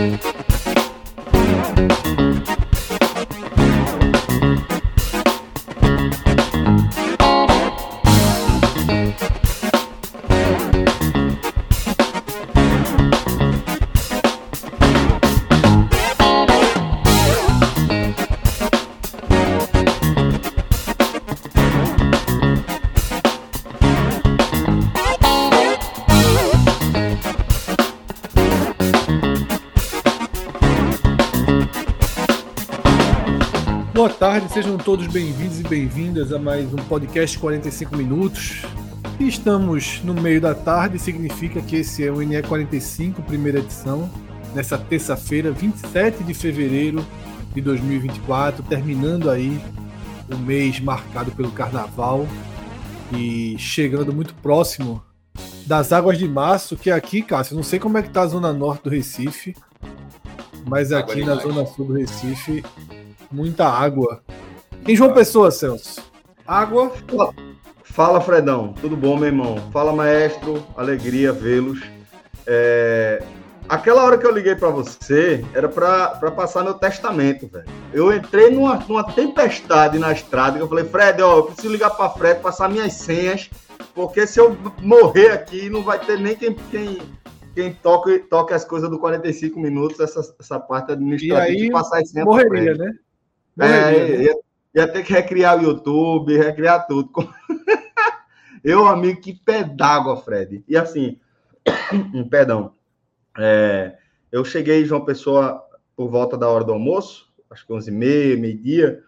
Boa tarde, sejam todos bem-vindos e bem-vindas a mais um podcast 45 minutos. Estamos no meio da tarde, significa que esse é o NE 45, primeira edição, nessa terça-feira, 27 de fevereiro de 2024, terminando aí o mês marcado pelo carnaval e chegando muito próximo das águas de março, que aqui, Cássio, não sei como é que tá a zona norte do Recife, mas aqui na zona sul do Recife muita água. Em João Pessoa, Celso. Água. Fala, Fredão. Tudo bom, meu irmão? Fala, maestro. Alegria vê-los. É... Aquela hora que eu liguei para você era para passar meu testamento, velho. Eu entrei numa, numa tempestade na estrada e eu falei, Fred, ó, eu preciso ligar para Fred, passar minhas senhas, porque se eu morrer aqui não vai ter nem quem, quem, quem toque, toque as coisas do 45 minutos, essa, essa parte administrativa E aí, de passar as senhas. Morreria, né? É, Morreria, né? Ia, ter que recriar o YouTube, recriar tudo. Eu, amigo, que pé d'água, Fred. E assim, perdão, é, eu cheguei João Pessoa por volta da hora do almoço, acho que 11 h 30 meio-dia,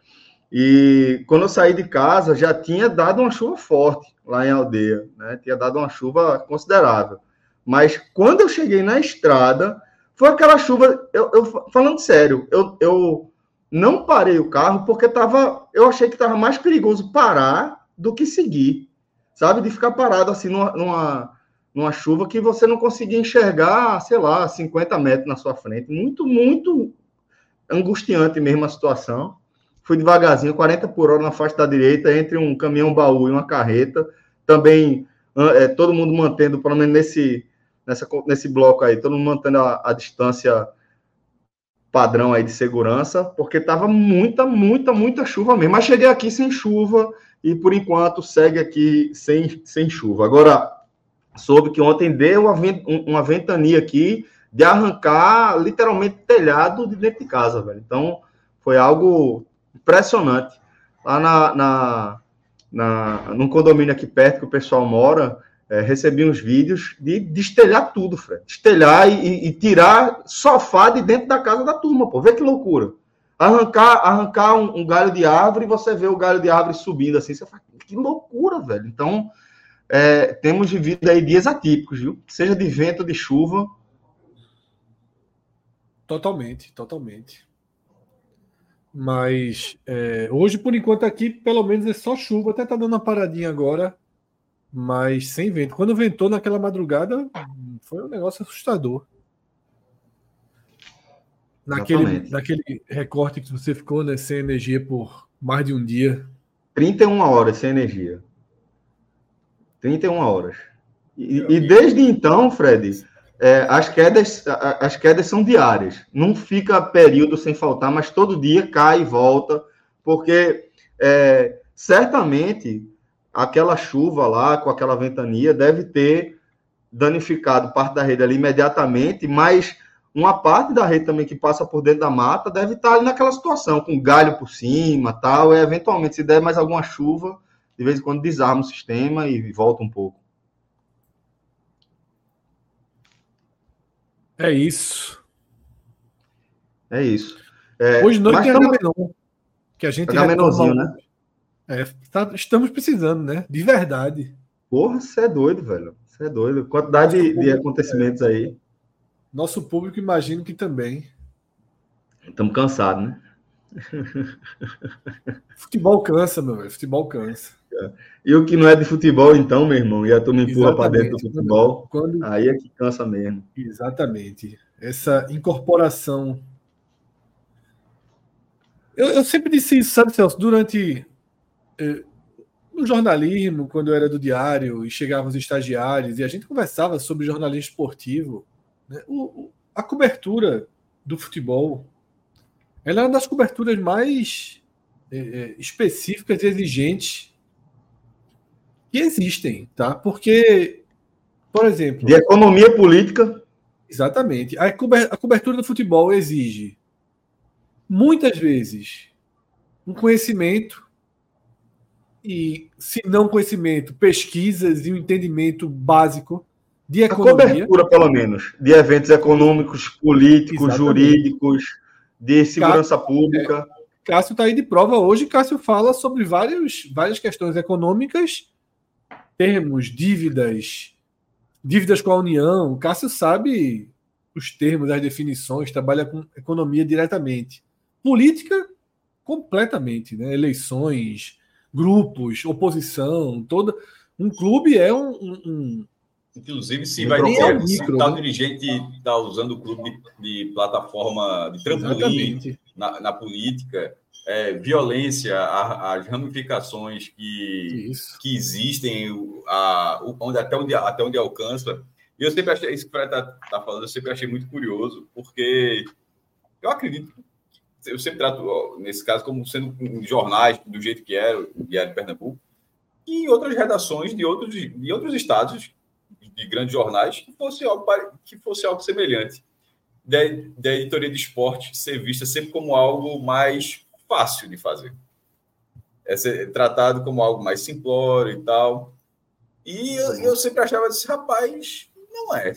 e quando eu saí de casa já tinha dado uma chuva forte lá em Aldeia, né? Tinha dado uma chuva considerável. Mas quando eu cheguei na estrada, foi aquela chuva, eu, eu falando sério, eu, eu não parei o carro porque tava, eu achei que estava mais perigoso parar do que seguir, sabe? De ficar parado assim numa, numa, numa chuva que você não conseguia enxergar, sei lá, 50 metros na sua frente. Muito, muito angustiante mesmo a situação. Fui devagarzinho, 40 por hora na faixa da direita, entre um caminhão baú e uma carreta. Também é, todo mundo mantendo, pelo menos nesse, nessa, nesse bloco aí, todo mundo mantendo a, a distância padrão aí de segurança, porque tava muita, muita, muita chuva mesmo. Mas cheguei aqui sem chuva e por enquanto segue aqui sem, sem chuva. Agora, soube que ontem deu uma, uma ventania aqui de arrancar literalmente telhado de dentro de casa, velho. Então, foi algo impressionante. Lá na, na, na, num condomínio aqui perto que o pessoal mora, é, recebi uns vídeos de destelhar tudo, Fred. Destelhar e, e, tirar sofá de dentro da casa da turma, pô. Vê que loucura. Arrancar, arrancar um, um, galho de árvore e você vê o galho de árvore subindo assim. Você fala, que loucura, velho. Então, é, temos vivido aí dias atípicos, viu? Seja de vento, de chuva. Totalmente, totalmente. Mas é, hoje, por enquanto, aqui, pelo menos é só chuva. Até tá dando uma paradinha agora mas sem vento. Quando ventou naquela madrugada, foi um negócio assustador. Naquele, naquele recorte que você ficou né, sem energia por mais de um dia. 31 horas sem energia. 31 horas. E, e desde então, Fred, é, as, quedas, as quedas são diárias. Não fica período sem faltar, mas todo dia cai e volta, porque é, certamente aquela chuva lá, com aquela ventania, deve ter danificado parte da rede ali imediatamente, mas uma parte da rede também que passa por dentro da mata deve estar ali naquela situação, com galho por cima tal, e eventualmente, se der mais alguma chuva, de vez em quando desarma o sistema e volta um pouco. É isso. É isso. É, Hoje noite tem Agamenon, que a gente Agamenonzinho, né? É, tá, estamos precisando, né? De verdade. Porra, você é doido, velho. Você é doido. Quantidade de, de acontecimentos aí. Nosso público, imagino que também. Estamos cansados, né? Futebol cansa, meu velho. Futebol cansa. E o que não é de futebol, então, meu irmão, e a turma empurra para dentro do futebol, quando... aí é que cansa mesmo. Exatamente. Essa incorporação. Eu, eu sempre disse isso, sabe, Celso, durante. Eh, no jornalismo, quando eu era do diário e chegavam os estagiários e a gente conversava sobre jornalismo esportivo, né, o, a cobertura do futebol ela é uma das coberturas mais é, específicas e exigentes que existem, tá? Porque, por exemplo. De economia política. Exatamente. A cobertura do futebol exige, muitas vezes, um conhecimento e, se não conhecimento, pesquisas e um entendimento básico de economia. A cobertura, pelo menos, de eventos econômicos, políticos, Exatamente. jurídicos, de segurança Cássio, pública. É, Cássio está aí de prova hoje. Cássio fala sobre vários, várias questões econômicas, termos, dívidas, dívidas com a União. Cássio sabe os termos, as definições, trabalha com economia diretamente. Política, completamente, né? Eleições, grupos, oposição, toda. Um clube é um, um, Inclusive, se vai ter é micro, tal né? dirigente está usando o clube de, de plataforma de trampolim na, na, política, é, violência, a, as ramificações que, que existem, a, onde, até, onde, até onde alcança. E eu sempre achei, isso que o Fred está tá falando, eu sempre achei muito curioso, porque eu acredito, eu sempre trato, nesse caso, como sendo jornais, do jeito que era, o Diário de Pernambuco, e outras redações de outros, de outros estados de grandes jornais que fosse algo, que fosse algo semelhante. Da, da editoria de esporte ser vista sempre como algo mais fácil de fazer. É ser tratado como algo mais simplório e tal. E eu, eu sempre achava desse rapaz, não é.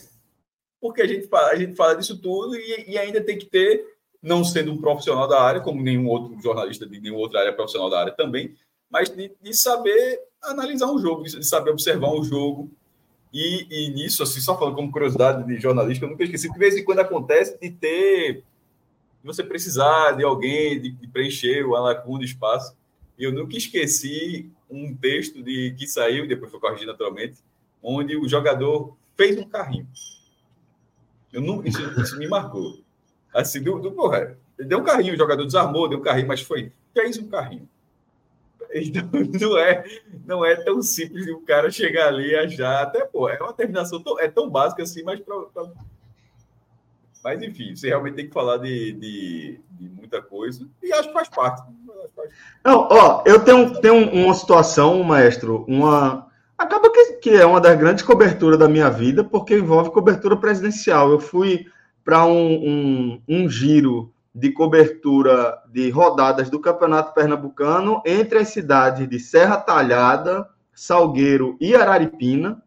Porque a gente fala, a gente fala disso tudo e, e ainda tem que ter, não sendo um profissional da área, como nenhum outro jornalista de nenhuma outra área profissional da área também, mas de, de saber analisar um jogo, de saber observar um jogo, e, e nisso, assim, só falando como curiosidade de jornalista, eu nunca esqueci, de vez em quando acontece de ter, você precisar de alguém, de, de preencher o lacuna, o espaço. E eu nunca esqueci um texto de que saiu, depois foi corrigido naturalmente, onde o jogador fez um carrinho. Eu não, isso, isso me marcou. Assim, do, do porra, deu um carrinho, o jogador desarmou, deu um carrinho, mas foi, fez um carrinho. Então, não é, não é tão simples de um cara chegar ali e achar. Até, pô, é uma terminação tão, é tão básica assim, mas pra, pra... Mas, enfim, você realmente tem que falar de, de, de muita coisa. E acho que faz parte. Não, ó, eu tenho, tenho uma situação, maestro, uma. Acaba que, que é uma das grandes coberturas da minha vida, porque envolve cobertura presidencial. Eu fui para um, um, um giro de cobertura de rodadas do Campeonato Pernambucano entre as cidades de Serra Talhada, Salgueiro e Araripina,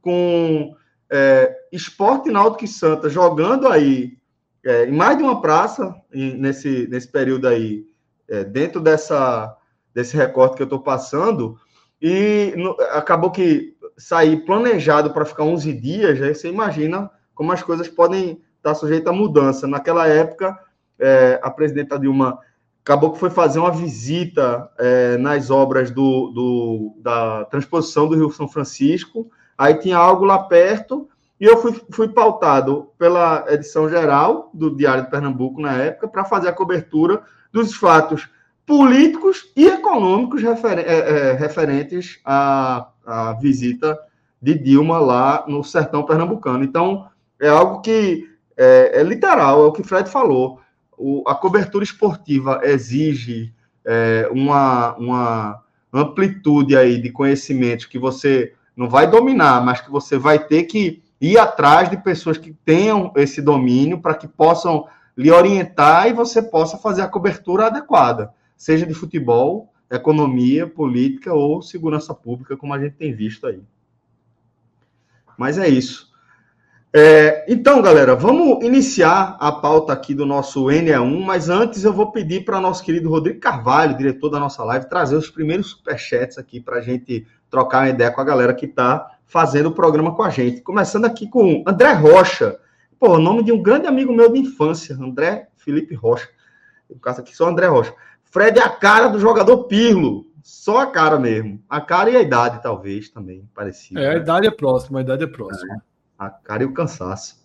com é, Esporte Náutico e Santa jogando aí é, em mais de uma praça nesse, nesse período aí, é, dentro dessa, desse recorte que eu estou passando, e no, acabou que sair planejado para ficar 11 dias, aí você imagina como as coisas podem estar sujeitas a mudança. Naquela época, é, a presidenta Dilma acabou que foi fazer uma visita é, nas obras do, do, da transposição do Rio São Francisco, aí tinha algo lá perto, e eu fui, fui pautado pela edição geral do Diário de Pernambuco na época para fazer a cobertura dos fatos políticos e econômicos refer, é, é, referentes à, à visita de Dilma lá no sertão pernambucano. Então, é algo que é, é literal, é o que Fred falou o, a cobertura esportiva exige é, uma, uma amplitude aí de conhecimento que você não vai dominar, mas que você vai ter que ir atrás de pessoas que tenham esse domínio para que possam lhe orientar e você possa fazer a cobertura adequada, seja de futebol, economia, política ou segurança pública, como a gente tem visto aí. Mas é isso. É, então, galera, vamos iniciar a pauta aqui do nosso NE1, mas antes eu vou pedir para nosso querido Rodrigo Carvalho, diretor da nossa live, trazer os primeiros superchats aqui para a gente trocar uma ideia com a galera que está fazendo o programa com a gente. Começando aqui com André Rocha. Pô, nome de um grande amigo meu de infância, André Felipe Rocha. O caso aqui só André Rocha. Fred é a cara do jogador Pirlo. Só a cara mesmo. A cara e a idade, talvez, também, parecido. É, a né? idade é próxima, a idade é próxima. É, a cara e o cansaço.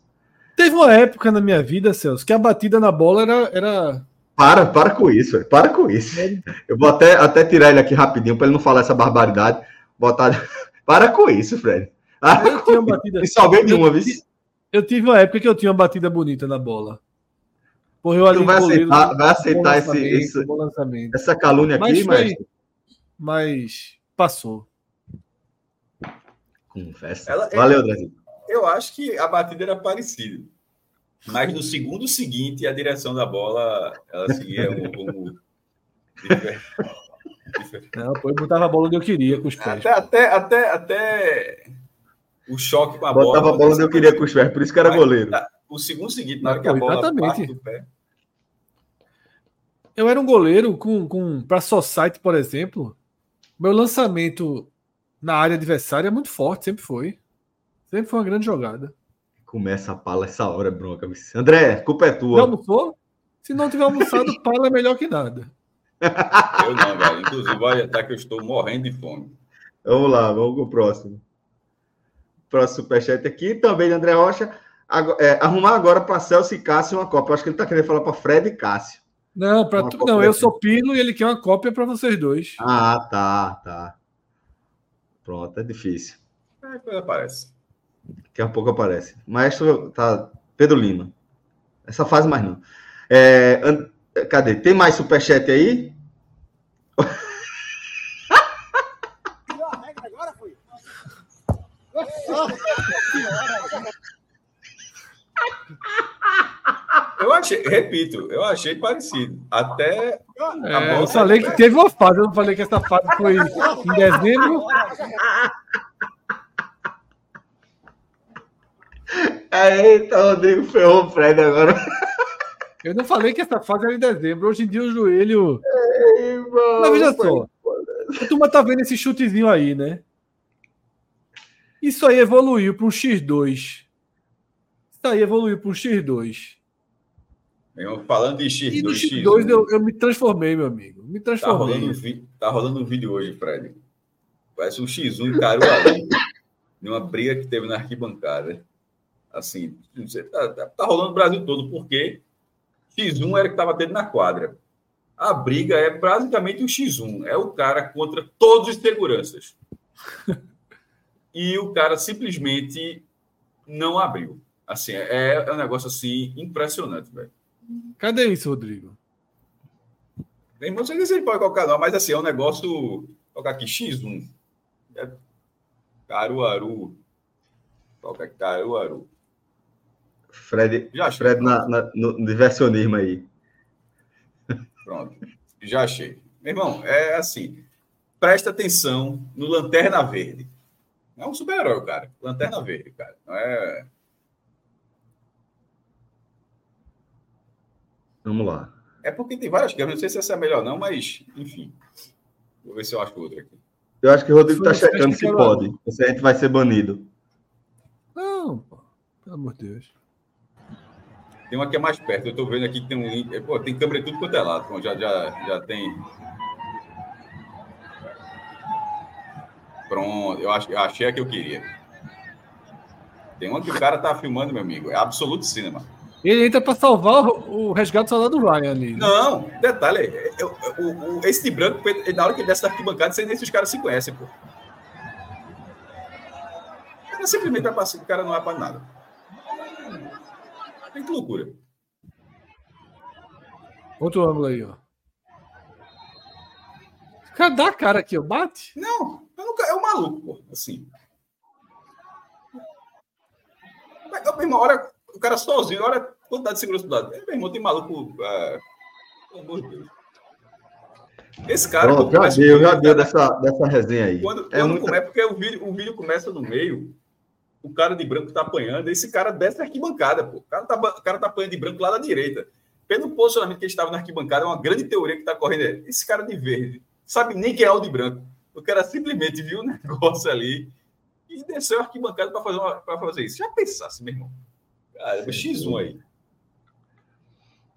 Teve uma época na minha vida, Celso, que a batida na bola era. era... Para, para com isso, para com isso. Eu vou até, até tirar ele aqui rapidinho para ele não falar essa barbaridade. Botar. Para com isso, Fred. Eu tinha uma batida. E só de uma vez. Eu tive uma época que eu tinha uma batida bonita na bola. Porra, eu ali vai, goleiro, aceitar, vai aceitar esse, esse essa calúnia aqui, mas. Mas passou. Confessa. Ela, Valeu, Brasil. Eu acho que a batida era parecida. Mas no segundo seguinte, a direção da bola ela seguia um rumo Não, pô, eu botava a bola onde eu queria com os pés. Até, até, até, até o choque com a botava bola. Botava a bola onde eu queria com os pés, por isso que era goleiro. Tá, o segundo seguinte, na hora que a bola exatamente. parte do pé. Eu era um goleiro com, com para Society, por exemplo. Meu lançamento na área adversária é muito forte, sempre foi. Sempre foi uma grande jogada. Começa a pala essa hora, bronca. André, culpa é tua. Não almoçou? Se não tiver almoçado, pala é melhor que nada. Eu não, velho. Inclusive, olha, até que eu estou morrendo de fome. Vamos lá, vamos com o próximo. Próximo superchat aqui, também de André Rocha. É, arrumar agora para Celso e Cássio uma cópia. Eu acho que ele está querendo falar para Fred e Cássio. Não, para tu, não, eu sou Pino e ele quer uma cópia para vocês dois. Ah, tá, tá. Pronto, é difícil. É, depois aparece. Daqui a pouco aparece. Maestro, tá. Pedro Lima. Essa fase mais não. É, cadê? Tem mais superchat aí? Eu achei, repito, eu achei parecido. Até. É, eu falei que teve uma fase, eu não falei que essa fase foi em dezembro. Eita, Rodrigo ferrou o Fred agora. Eu não falei que essa fase era em dezembro. Hoje em dia o joelho. Ei, mano, Mas veja só. A turma tá vendo esse chutezinho aí, né? Isso aí evoluiu para um X2. Isso aí evoluiu para um X2. Eu, falando de X2, e no X2, X2 eu, eu, me transformei, meu amigo. Me transformei. Tá rolando, um, tá rolando um vídeo hoje, Fred. Parece um X1 em Caruaru. numa briga que teve na arquibancada. Assim, tá, tá, tá rolando o Brasil todo, porque X1 era que estava tendo na quadra. A briga é basicamente o X1. É o cara contra todos os seguranças. e o cara simplesmente não abriu. Assim, é, é um negócio assim impressionante, velho. Cadê isso, Rodrigo? Tem não sei se ele pode colocar, não, mas assim, é um negócio. Vou colocar aqui X1. É Caruaru. Coloca aqui Caruaru. Fred, Já achei. Fred na, na, no diversionismo aí. Pronto. Já achei. Meu irmão, é assim. Presta atenção no Lanterna Verde. É um super-herói, cara. Lanterna Verde, cara. Não é. Vamos lá. É porque tem várias câmeras. Não sei se essa é melhor, não, mas, enfim. Vou ver se eu acho outra aqui. Eu acho que o Rodrigo está checando se pode. Se a gente vai ser banido. Não, pelo amor de Deus. Tem uma que é mais perto. Eu estou vendo aqui que tem um link. Pô, tem câmera tudo quanto é lado. já, já, já tem. Pronto, eu, ach, eu achei a que eu queria. Tem uma que o cara tá filmando, meu amigo. É absoluto cinema. Ele entra para salvar o, o resgate do soldado Ryan ali. Né? Não, detalhe, eu, o, o, esse de branco, na hora que ele desce da arquibancada, sei nem se os caras se conhecem, pô. O cara simplesmente vai passar, o cara não vai para nada. Que loucura. Outro ângulo aí, ó. Cara, dá a cara aqui, ó. Bate? Não, nunca, é um maluco, pô. Assim. Mas, uma hora, o cara sozinho, olha a quantidade de segurança do lado. Meu irmão, tem maluco. É... Pelo amor de Deus. Esse cara. Pronto, já deu, já deu dessa, dessa resenha aí. Quando, é, quando muita... começa, porque o vídeo, o vídeo começa no meio o cara de branco tá apanhando, esse cara desce na arquibancada, pô. O cara tá, o cara tá apanhando de branco lá da direita. Pelo posicionamento que ele estava na arquibancada, é uma grande teoria que tá correndo. Esse cara de verde sabe nem quem é o de branco. O cara simplesmente viu o negócio ali e desceu a arquibancada para fazer, fazer isso. Já pensasse, meu irmão. Cara, X1 aí.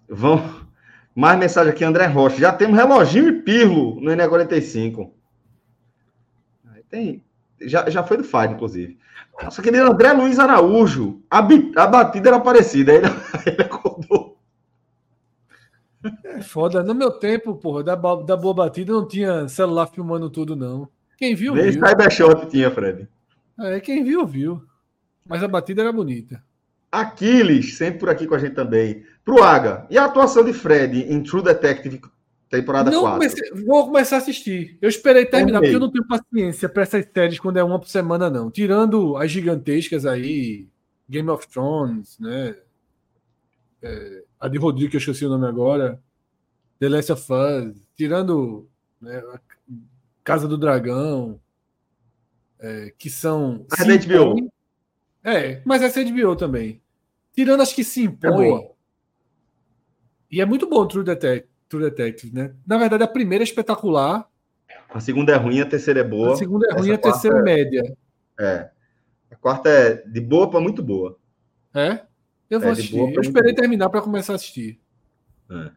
Vamos. Mais mensagem aqui, André Rocha. Já temos reloginho e pirlo no NE45. Tem, já, já foi do Fire, inclusive. Nossa querido André Luiz Araújo. A, a batida era parecida. Ele, ele acordou. É foda. No meu tempo, porra, da, da boa batida não tinha celular filmando tudo, não. Quem viu, Nem viu. Cybershot tinha, Fred. É, quem viu, viu. Mas a batida era bonita. Aquiles, sempre por aqui com a gente também. Pro Aga, e a atuação de Fred em True Detective temporada não 4? Comecei, vou começar a assistir. Eu esperei terminar, porque eu não tenho paciência para essas séries quando é uma por semana, não. Tirando as gigantescas aí, Game of Thrones, né? É, a de Rodrigo, que eu esqueci o nome agora. The Last of Us. Tirando né, Casa do Dragão. É, que são. A HBO. É, mas essa é HBO também. Tirando as que se impõem. É e é muito bom o True Detective, True Detective, né? Na verdade, a primeira é espetacular. A segunda é ruim, a terceira é boa. A segunda é ruim, a terceira é média. É. A quarta é de boa para muito boa. É? Eu vou é, assistir. Eu esperei terminar para começar a assistir. É.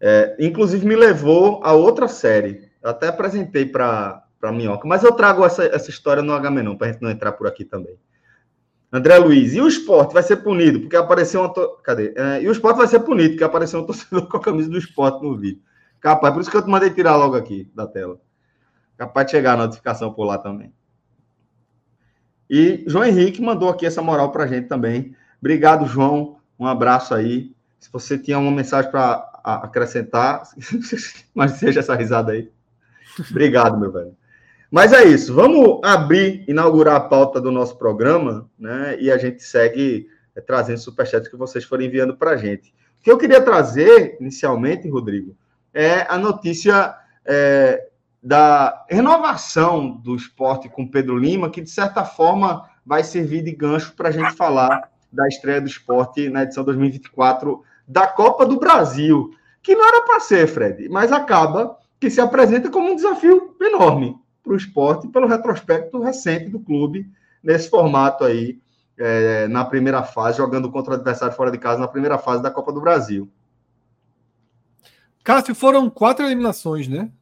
É, inclusive, me levou a outra série. Eu até apresentei para Minhoca, mas eu trago essa, essa história no H-Menon, para a gente não entrar por aqui também. André Luiz, e o esporte vai ser punido porque apareceu uma. To... Cadê? É, e o esporte vai ser punido porque apareceu um torcedor com a camisa do esporte no vídeo. Capaz, por isso que eu te mandei tirar logo aqui da tela. Capaz de chegar a notificação por lá também. E João Henrique mandou aqui essa moral para a gente também. Obrigado, João. Um abraço aí. Se você tinha uma mensagem para acrescentar, mas seja essa risada aí. Obrigado, meu velho. Mas é isso. Vamos abrir, inaugurar a pauta do nosso programa, né? E a gente segue é, trazendo superchats que vocês forem enviando para a gente. O que eu queria trazer, inicialmente, Rodrigo, é a notícia é, da renovação do esporte com Pedro Lima, que de certa forma vai servir de gancho para a gente falar da estreia do esporte na edição 2024 da Copa do Brasil, que não era para ser, Fred, mas acaba que se apresenta como um desafio enorme para o esporte pelo retrospecto recente do clube nesse formato aí, é, na primeira fase, jogando contra o adversário fora de casa na primeira fase da Copa do Brasil. Cássio, foram quatro eliminações, né?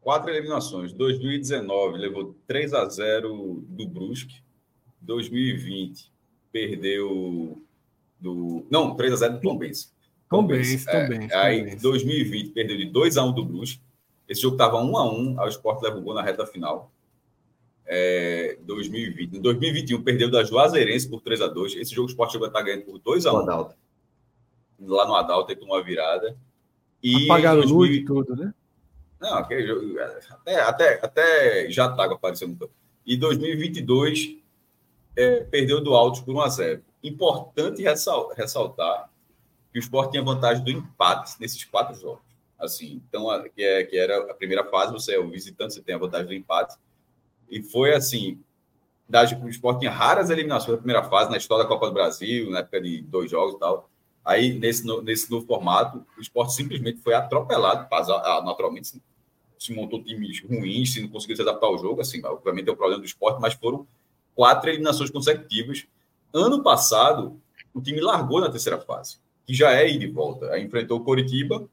Quatro eliminações. 2019 levou 3 a 0 do Brusque. 2020 perdeu do. Não, 3 a 0 do Tombense. Tombense, Tombense. É, aí 2020 perdeu de 2 a 1 do Brusque. Esse jogo estava 1 a 1 o Sport levou gol na reta final. É, 2020. Em 2021 perdeu da Juazeirense por 3 a 2 Esse jogo o Sport chegou a estar ganhando por 2 a 1 Adalto. Lá no Adalto, tomou uma virada. E Apagaram 2000... luz e tudo, né? Não, aquele jogo, até, até, até já estava aparecendo no campo. E 2022 é, perdeu do Altos por 1 a 0 Importante ressaltar que o Sport tinha vantagem do empate nesses quatro jogos. Assim, então, que, é, que era a primeira fase, você é o visitante, você tem a vantagem do empate. E foi assim, das, o Sport tinha raras eliminações na primeira fase, na história da Copa do Brasil, na época de dois jogos e tal. Aí, nesse, nesse novo formato, o Sport simplesmente foi atropelado, naturalmente, se montou times ruins, se não conseguiu se adaptar ao jogo, assim, obviamente é o problema do esporte, mas foram quatro eliminações consecutivas. Ano passado, o time largou na terceira fase, que já é ir de volta. Aí enfrentou o Coritiba,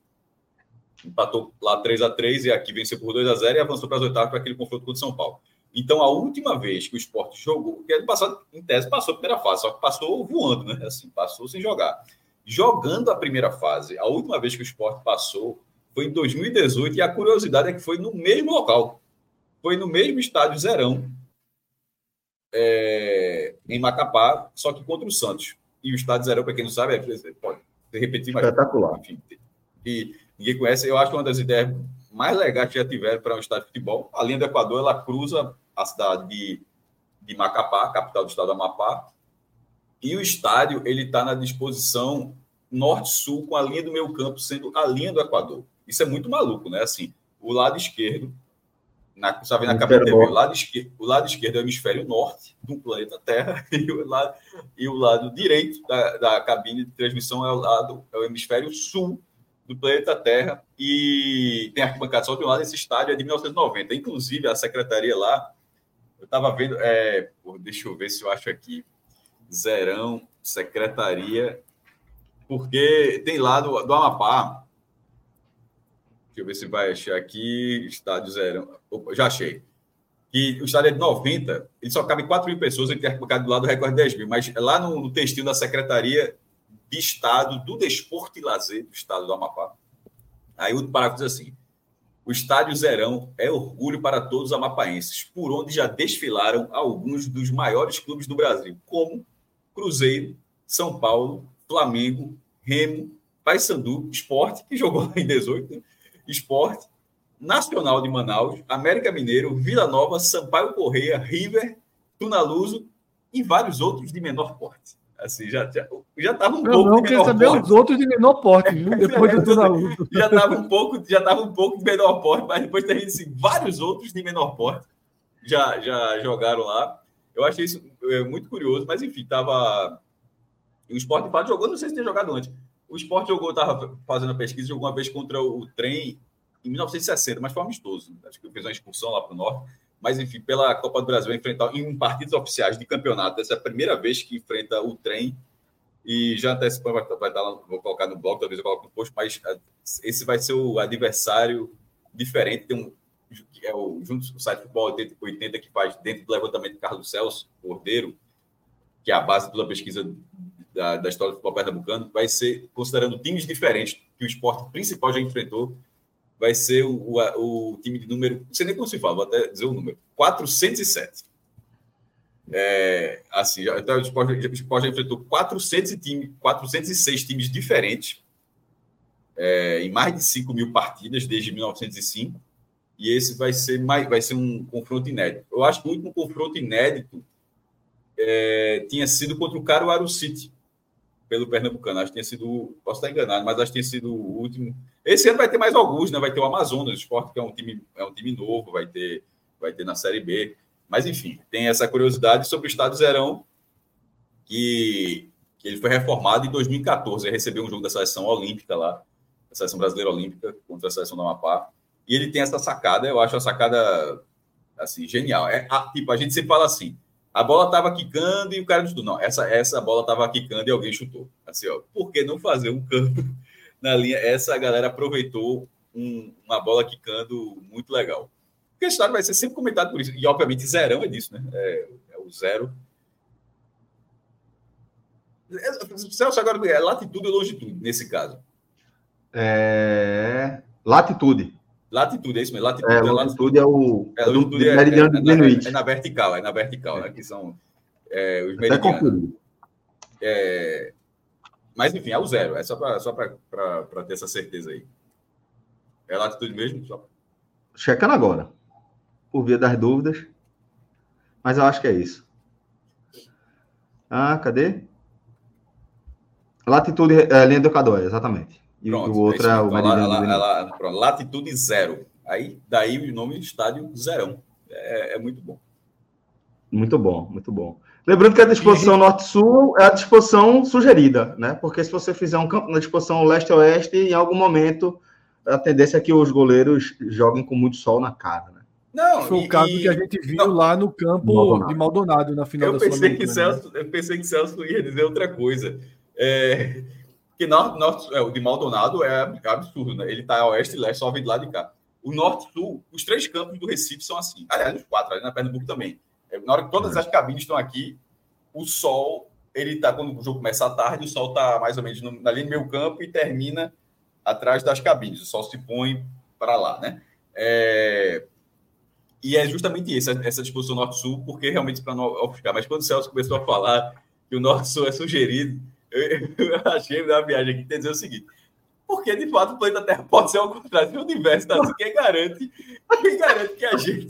empatou lá 3 a 3 e aqui venceu por 2 a 0 e avançou para as oitavas para aquele confronto com o São Paulo. Então, a última vez que o esporte jogou, porque ano passado, em tese, passou a primeira fase, só que passou voando, né? Assim, passou sem jogar. Jogando a primeira fase, a última vez que o esporte passou foi em 2018, e a curiosidade é que foi no mesmo local. Foi no mesmo estádio Zerão, é, em Macapá, só que contra o Santos. E o estádio Zerão, para quem não sabe, é, pode repetir mais. Espetacular. Enfim, e ninguém conhece. Eu acho que uma das ideias mais legais que já tiveram para um estádio de futebol, a linha do Equador, ela cruza a cidade de, de Macapá, capital do estado do Amapá, e o estádio ele está na disposição norte-sul, com a linha do meio campo sendo a linha do Equador. Isso é muito maluco, né? Assim, o lado esquerdo, na, sabe, na cabine TV, o lado, esquerdo, o lado esquerdo é o hemisfério norte do planeta Terra e o lado, e o lado direito da, da cabine de transmissão é o lado é o hemisfério sul do planeta Terra e tem arquibancada só de um lado. Esse estádio é de 1990. Inclusive, a secretaria lá, eu estava vendo, é, deixa eu ver se eu acho aqui, Zerão, secretaria, porque tem lá do, do Amapá, deixa eu ver se vai achar aqui, estádio Zerão, Opa, já achei. Que o estádio é de 90, ele só cabe 4 mil pessoas, ele tem arquibancada do lado do recorde 10 mil, mas lá no, no textil da secretaria de Estado do Desporto e Lazer do Estado do Amapá. Aí o parágrafo diz assim: o Estádio Zerão é orgulho para todos os amapaenses, por onde já desfilaram alguns dos maiores clubes do Brasil, como Cruzeiro, São Paulo, Flamengo, Remo, Paysandu, Esporte, que jogou em 18, Esporte, Nacional de Manaus, América Mineiro, Vila Nova, Sampaio Correia, River, Tunaluso e vários outros de menor porte. Assim, já já já estava um eu pouco não saber porte. os outros de menor porte, viu? Depois do. Já estava um pouco, já estava um pouco de menor porte, mas depois tem assim, vários outros de menor porte já já jogaram lá. Eu achei isso é, muito curioso, mas enfim, tava o Sport de fato jogou, não sei se tem jogado antes. O Sport jogou, estava fazendo a pesquisa, jogou uma vez contra o trem em 1960, mas foi amistoso. Acho que fez uma expulsão lá para o norte mas enfim, pela Copa do Brasil enfrentar em partidos oficiais de campeonato. Essa é a primeira vez que enfrenta o trem. E já antecipando, vai, vai estar lá, vou colocar no blog, talvez eu coloque no post, mas eh, esse vai ser o adversário diferente. Tem um, é o, junto o site Futebol 80, 80 que faz dentro do levantamento de Carlos Celso Cordeiro, que é a base da pesquisa da, da história do futebol pernambucano, vai ser considerando times diferentes que o esporte principal já enfrentou vai ser o, o, o, time de número, não sei nem como se fala, vou até dizer o número, 407. É, assim, já, então, o Sport, o Sport já enfrentou 400 time, 406 times diferentes é, em mais de 5 mil partidas desde 1905 e esse vai ser mais, vai ser um confronto inédito. Eu acho que o último confronto inédito é, tinha sido contra o Caruaru City, pelo Pernambucano. Acho que tinha sido, posso estar enganado, mas acho que tinha sido o último. Esse ano vai ter mais alguns, né? Vai ter o Amazonas, Esporte, que é um time, é um time novo, vai ter, vai ter na Série B. Mas, enfim, tem essa curiosidade sobre o Estado Zerão, que, que ele foi reformado em 2014. Ele recebeu um jogo da seleção olímpica lá, da seleção brasileira olímpica, contra a seleção do Amapá. E ele tem essa sacada, eu acho a sacada assim, genial. É, a, tipo, a gente sempre fala assim: a bola estava quicando e o cara chutou. Não, essa, essa bola estava quicando e alguém chutou. Assim, ó, por que não fazer um campo na linha? Essa galera aproveitou um, uma bola quicando muito legal. Porque a história vai ser sempre comentado por isso. E, obviamente, zerão é disso, né? É, é o zero. Celso, agora é latitude ou longitude, nesse caso? É... Latitude. Latitude, é isso mesmo. Latitude é, é, latitude é o. É, latitude é, é, é, na, é na vertical, é na vertical, né? Que são é, os meridianos. É, mas, enfim, é o zero. É só para só ter essa certeza aí. É latitude mesmo? Só... Checando agora. Por via das dúvidas. Mas eu acho que é isso. Ah, cadê? Latitude é, linha do Equador, exatamente. E pronto, o outro é, é o meridiano. pronto, latitude zero. Aí, daí o nome do estádio Zerão. É, é, muito bom. Muito bom, muito bom. Lembrando que a disposição norte-sul é a disposição sugerida, né? Porque se você fizer um campo na disposição leste-oeste, em algum momento a tendência é que os goleiros joguem com muito sol na cara, né? Não, foi e, o caso que a gente viu não, lá no campo Maldonado. de Maldonado na final eu da pensei que Celso, né? Eu pensei que Celso ia dizer outra coisa. É, que norte, norte, é, o de Maldonado é absurdo, né? Ele tá a oeste e leste, só vem de lá de cá. O norte-sul, os três campos do Recife são assim. Aliás, os quatro, ali na Pernambuco também. É, na hora que todas as cabines estão aqui, o sol, ele tá, quando o jogo começa à tarde, o sol tá mais ou menos no, na linha do meio campo e termina atrás das cabines. O sol se põe para lá, né? É... E é justamente isso, essa disposição norte-sul, porque realmente para não ofuscar. Mas quando o Celso começou a falar que o norte-sul é sugerido, eu, eu achei na viagem aqui, quer dizer o seguinte, porque de fato o planeta Terra pode ser ao contrário. Se o universo tá assim, quem garante, quem garante que a gente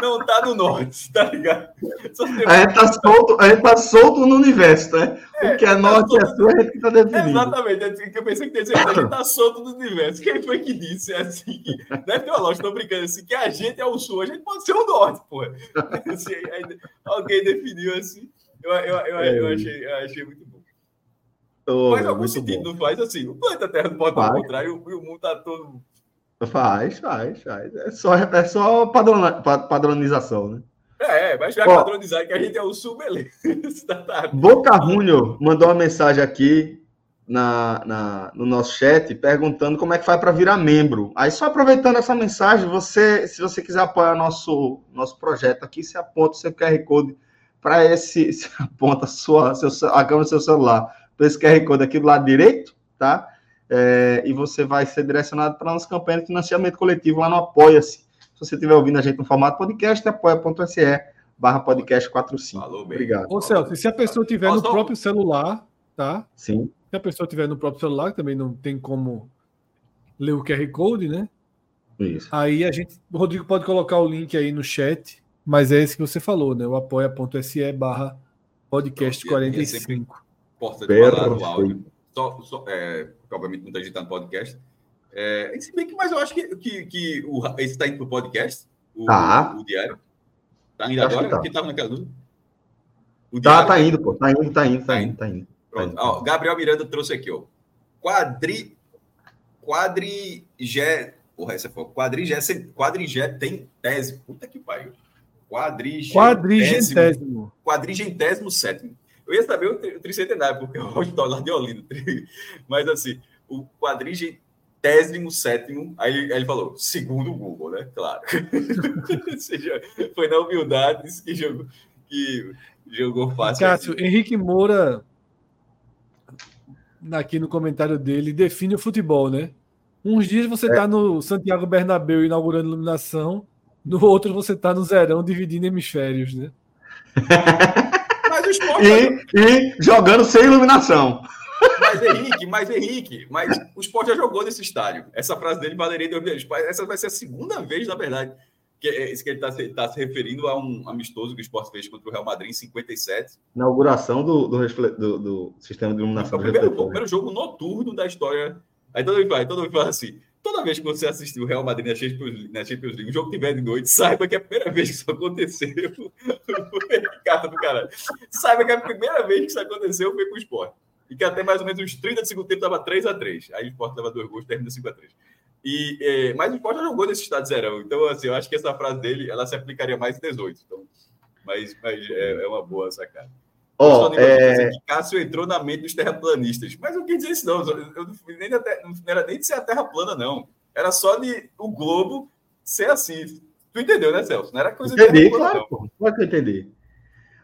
não tá no norte, tá ligado? A gente tá solto, a gente tá solto no universo, né? É, o que é tá norte solto... é sul, a gente tá definido. Exatamente, é que eu pensei que dizer, a gente tá solto no universo. Quem foi que disse assim? Deve ter uma lógica, tô brincando assim, que a gente é o sul, a gente pode ser o norte, porra. Assim, alguém definiu assim. Eu, eu, eu, eu, achei, eu achei muito bom. Oh, faz algum sentido, bom. não faz assim. O planeta Terra não pode ao contrário e o mundo tá todo. Faz, faz, faz. É só, é só padronização, né? É, mas vai padronizar que a gente é o sul, beleza. Tá Boca Runho mandou uma mensagem aqui na, na, no nosso chat perguntando como é que faz para virar membro. Aí, só aproveitando essa mensagem, você, se você quiser apoiar nosso, nosso projeto aqui, você aponta o seu QR Code para esse. Você aponta a, sua, seu, a câmera do seu celular para esse QR Code aqui do lado direito, tá? É, e você vai ser direcionado para a nossa campanha de financiamento coletivo lá no Apoia-se. Se você estiver ouvindo a gente no formato podcast, apoia.se barra podcast 45. Falou, bem. Obrigado. Ô, Celso, se a pessoa tiver no próprio celular, tá? Sim. Se a pessoa tiver no próprio celular, também não tem como ler o QR Code, né? Isso. Aí a gente, o Rodrigo pode colocar o link aí no chat, mas é esse que você falou, né? O apoia.se barra podcast 45. Porta de falar do áudio. Só, só, é, obviamente muita gente está no podcast. É, se bem que, mas eu acho que, que, que o, esse está indo para o podcast, o, tá. o, diário. Está indo agora? Tá. Quem estava naquela dúvida? O tá, tá indo, pô. Tá indo, tá indo, tá indo, tá indo. Pronto. Ó, Gabriel Miranda trouxe aqui, ó. Quadri. Quadrigé. Porra, essa foi. Quadrigé, quadrigé tem tese. Puta que pariu. Quadrigentésimo. Quadrigentésimo sétimo. Eu ia saber o tricentenário, porque eu gosto lá de Olinda. Mas assim, o quadrigentésimo sétimo. Aí ele, aí ele falou, segundo o Google, né? Claro. seja, foi na humildade que jogou, que jogou fácil. Cássio, Henrique Moura aqui no comentário dele, define o futebol, né? Uns dias você está é. no Santiago Bernabéu inaugurando iluminação, no outro você está no Zerão dividindo hemisférios, né? esporte... e, e jogando sem iluminação. Mas Henrique, mas Henrique, mas o esporte já jogou nesse estádio. Essa frase dele valeria dois Essa vai ser a segunda vez, na verdade, que é que ele está tá se referindo a um amistoso que o Sport fez contra o Real Madrid em 57. Inauguração do, do, do, do sistema de iluminação. Foi o primeiro, o primeiro jogo noturno da história. Aí todo mundo fala, todo mundo fala assim: toda vez que você assistiu o Real Madrid na Champions, na Champions League, o jogo tiver de noite, saiba que é a primeira vez que isso aconteceu. Carta do cara. Saiba que é a primeira vez que isso aconteceu foi com o Sport. E que até mais ou menos uns 30 segundos tempo estava 3x3. Aí o Sport leva dois gols, termina 5x3. E, é, mas o Sport já jogou nesse estado zerão. Então, assim, eu acho que essa frase dele ela se aplicaria mais em 18. Então, mas, mas é, é uma boa sacada. Oh, é... Cássio entrou na mente dos terraplanistas. Mas eu não quis dizer isso, não. Eu, nem, não era nem de ser a terra plana, não. Era só de o globo ser assim. Tu entendeu, né, Celso? Não era coisa entendi, de claro, pô. Pode entender.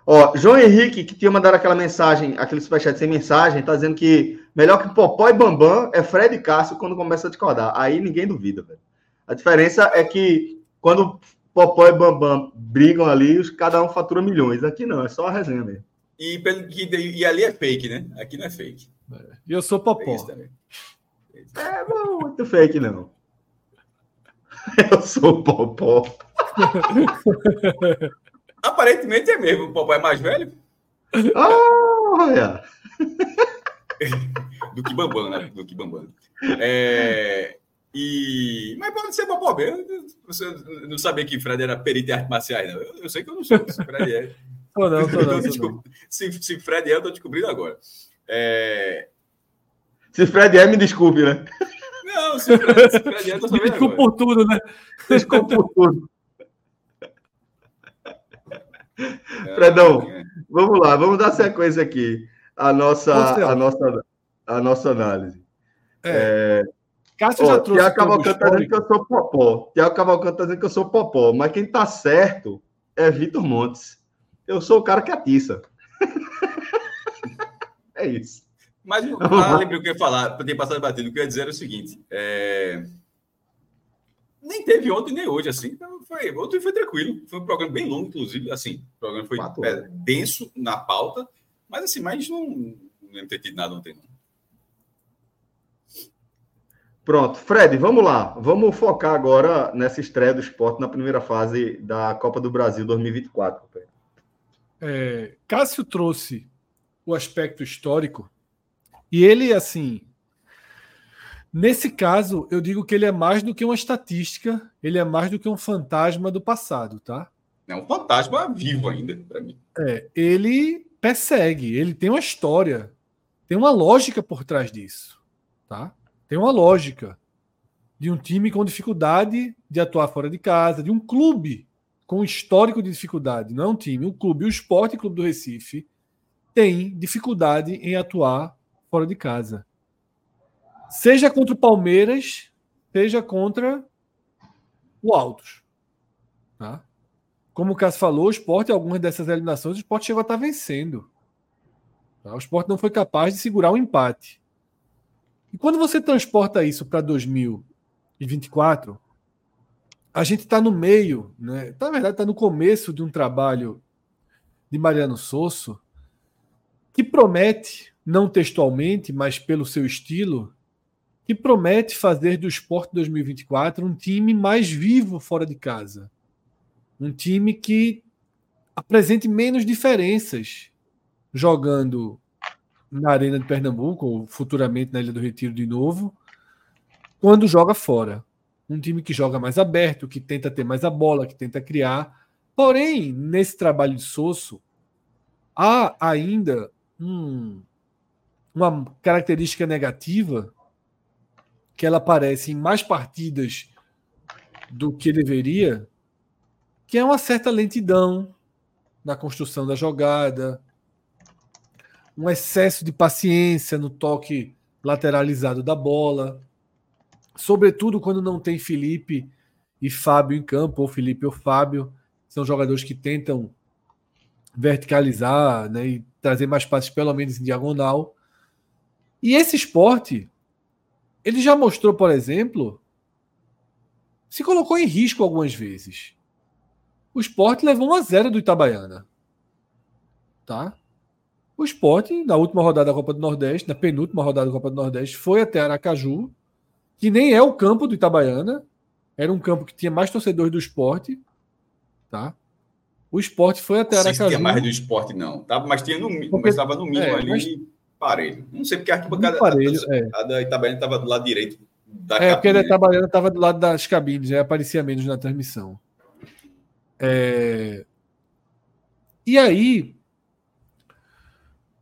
Ó, João Henrique, que tinha mandado aquela mensagem, aquele superchat sem mensagem, tá dizendo que melhor que Popó e Bambam é Fred e Cássio quando começa a discordar. Aí ninguém duvida, velho. A diferença é que quando Popó e Bambam brigam ali, cada um fatura milhões. Aqui não, é só a resenha mesmo. E, e ali é fake, né? Aqui não é fake. E eu sou Popó. É, é não, muito fake, não. Eu sou Popó. Aparentemente é mesmo. O papai é mais velho. Olha! Do que Bambam, né? Do que Bambam. É... E... Mas pode ser Popó mesmo. Você não sabia que Fred era perito em artes marciais, não. Eu, eu sei que eu não se Fred é. Tô não, tô não, tô não. Se, se Fred é, eu tô descobrindo agora. É... Se Fred é, me desculpe, né? Não, se Fred, se Fred é, eu tô sabendo. Me desculpe por tudo, né? Desculpe por tudo. Fredão, vamos lá, vamos dar sequência aqui à nossa, a nossa, a nossa análise. É. É... Cássio já trouxe. Tiago Cavalcante está dizendo que eu sou popó. Tiago Cavalcante está dizendo que eu sou popó. Mas quem está certo é Vitor Montes. Eu sou o cara que atiça. é isso. Mas ah, lembrei o que eu ia falar, para ter passado batido. O que eu ia dizer era o seguinte: é nem teve ontem nem hoje, assim. Então foi, ontem foi tranquilo. Foi um programa bem longo, inclusive. Assim, o programa foi é, denso na pauta, mas assim, mas não, não ter tido nada ontem, não. Pronto, Fred, vamos lá. Vamos focar agora nessa estreia do esporte na primeira fase da Copa do Brasil 2024. É, Cássio trouxe o aspecto histórico e ele, assim, Nesse caso, eu digo que ele é mais do que uma estatística, ele é mais do que um fantasma do passado, tá? É um fantasma vivo ainda, para mim. É, ele persegue, ele tem uma história Tem uma lógica por trás disso, tá? Tem uma lógica de um time com dificuldade de atuar fora de casa, de um clube com histórico de dificuldade, não é um time, um clube, o Esporte Clube do Recife tem dificuldade em atuar fora de casa. Seja contra o Palmeiras, seja contra o Altos. Tá? Como o Cássio falou, o esporte, algumas dessas eliminações, o esporte chegou a estar vencendo. Tá? O esporte não foi capaz de segurar o um empate. E quando você transporta isso para 2024, a gente está no meio, né? na verdade, está no começo de um trabalho de Mariano Sosso que promete, não textualmente, mas pelo seu estilo, que promete fazer do Esporte 2024 um time mais vivo fora de casa. Um time que apresente menos diferenças jogando na Arena de Pernambuco, ou futuramente na Ilha do Retiro de novo, quando joga fora. Um time que joga mais aberto, que tenta ter mais a bola, que tenta criar. Porém, nesse trabalho de Sosso, há ainda um, uma característica negativa que ela aparece em mais partidas do que deveria, que é uma certa lentidão na construção da jogada, um excesso de paciência no toque lateralizado da bola, sobretudo quando não tem Felipe e Fábio em campo, ou Felipe ou Fábio, são jogadores que tentam verticalizar né, e trazer mais passes, pelo menos em diagonal. E esse esporte, ele já mostrou, por exemplo, se colocou em risco algumas vezes. O esporte levou 1 a 0 do Itabaiana. Tá? O esporte, na última rodada da Copa do Nordeste, na penúltima rodada da Copa do Nordeste, foi até Aracaju, que nem é o campo do Itabaiana, era um campo que tinha mais torcedores do esporte. Tá? O esporte foi até Aracaju. Não tinha mais do esporte, não. Tava, mas tinha no, porque, mas estava no mínimo é, ali. Mas, parelho. Não sei porque a arquibancada parelho, a, é. a da Itabaiana estava do lado direito da É, cabine. porque a da Itabaiana estava do lado das cabines, aí aparecia menos na transmissão. É... E aí,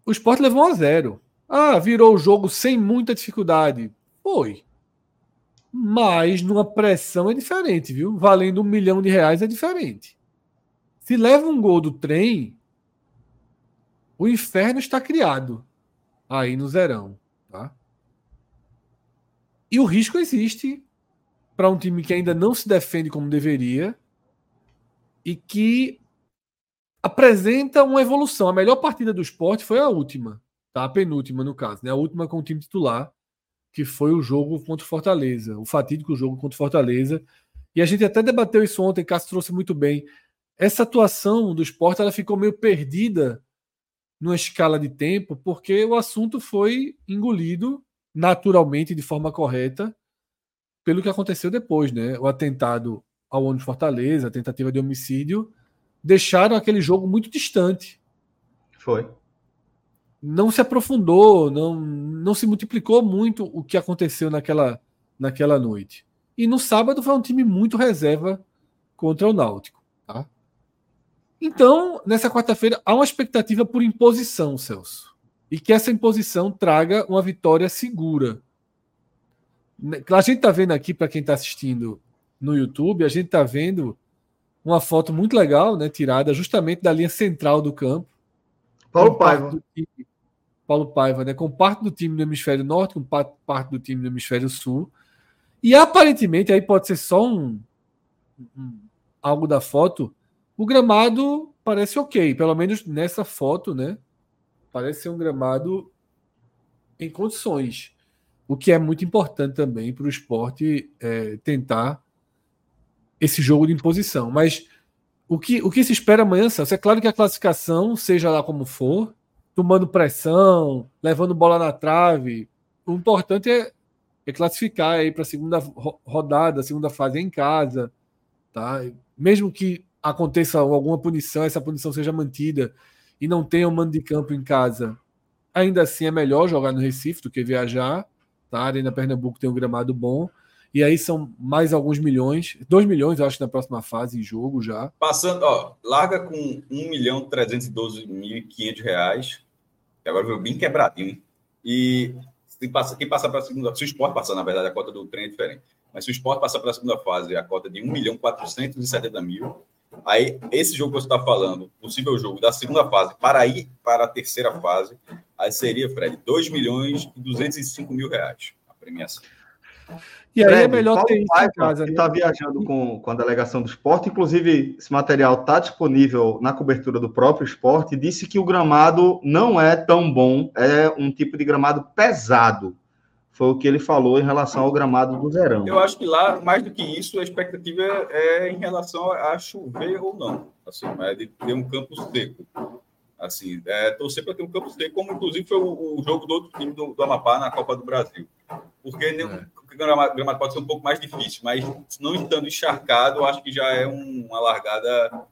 o Sport levou 1 a 0. Ah, virou o jogo sem muita dificuldade. Foi. Mas numa pressão é diferente, viu? Valendo um milhão de reais é diferente. Se leva um gol do trem, o inferno está criado aí no zerão, tá? E o risco existe para um time que ainda não se defende como deveria e que apresenta uma evolução. A melhor partida do esporte foi a última, tá? A penúltima, no caso, né? A última com o time titular, que foi o jogo contra o Fortaleza, o fatídico jogo contra o Fortaleza. E a gente até debateu isso ontem, Cássio trouxe muito bem. Essa atuação do esporte ela ficou meio perdida numa escala de tempo, porque o assunto foi engolido naturalmente, de forma correta, pelo que aconteceu depois, né? O atentado ao ônibus Fortaleza, a tentativa de homicídio, deixaram aquele jogo muito distante. Foi. Não se aprofundou, não, não se multiplicou muito o que aconteceu naquela, naquela noite. E no sábado foi um time muito reserva contra o Náutico. Tá? Então, nessa quarta-feira, há uma expectativa por imposição, Celso. E que essa imposição traga uma vitória segura. A gente está vendo aqui, para quem está assistindo no YouTube, a gente está vendo uma foto muito legal, né, tirada justamente da linha central do campo. Paulo Paiva. Time, Paulo Paiva, né, com parte do time do hemisfério norte, com parte do time do hemisfério sul. E aparentemente, aí pode ser só um, um algo da foto, o gramado parece ok, pelo menos nessa foto, né? Parece ser um gramado em condições. O que é muito importante também para o esporte é, tentar esse jogo de imposição. Mas o que, o que se espera amanhã, Celso, é claro que a classificação, seja lá como for, tomando pressão, levando bola na trave, o importante é, é classificar aí para a segunda rodada, segunda fase em casa, tá? Mesmo que aconteça alguma punição, essa punição seja mantida e não tenha um mando de campo em casa, ainda assim é melhor jogar no Recife do que viajar. Tá? A Arena Pernambuco tem um gramado bom. E aí são mais alguns milhões, 2 milhões, eu acho, na próxima fase em jogo já. Passando, ó, larga com 1 milhão 312 mil 500 reais. Agora veio bem quebradinho. E quem passa, quem passa para a segunda, se o esporte passar, na verdade, a cota do trem é diferente. Mas se o esporte passar para a segunda fase, a cota de 1 milhão 470 mil, aí esse jogo que você está falando, possível jogo da segunda fase, para ir para a terceira fase, aí seria, Fred, 2 milhões e 205 mil reais a premiação. E aí é Fred, é melhor ter isso em casa. Que está né? viajando com, com a delegação do esporte, inclusive esse material está disponível na cobertura do próprio esporte, disse que o gramado não é tão bom, é um tipo de gramado pesado. Foi o que ele falou em relação ao gramado do Zerão. Eu acho que lá, mais do que isso, a expectativa é, é em relação a chover ou não. Assim, é de ter um campo seco. Assim, é, torcer para ter um campo seco, como inclusive foi o, o jogo do outro time do, do, Amapá na Copa do Brasil. Porque é. o gramado, pode ser um pouco mais difícil, mas não estando encharcado, acho que já é um, uma largada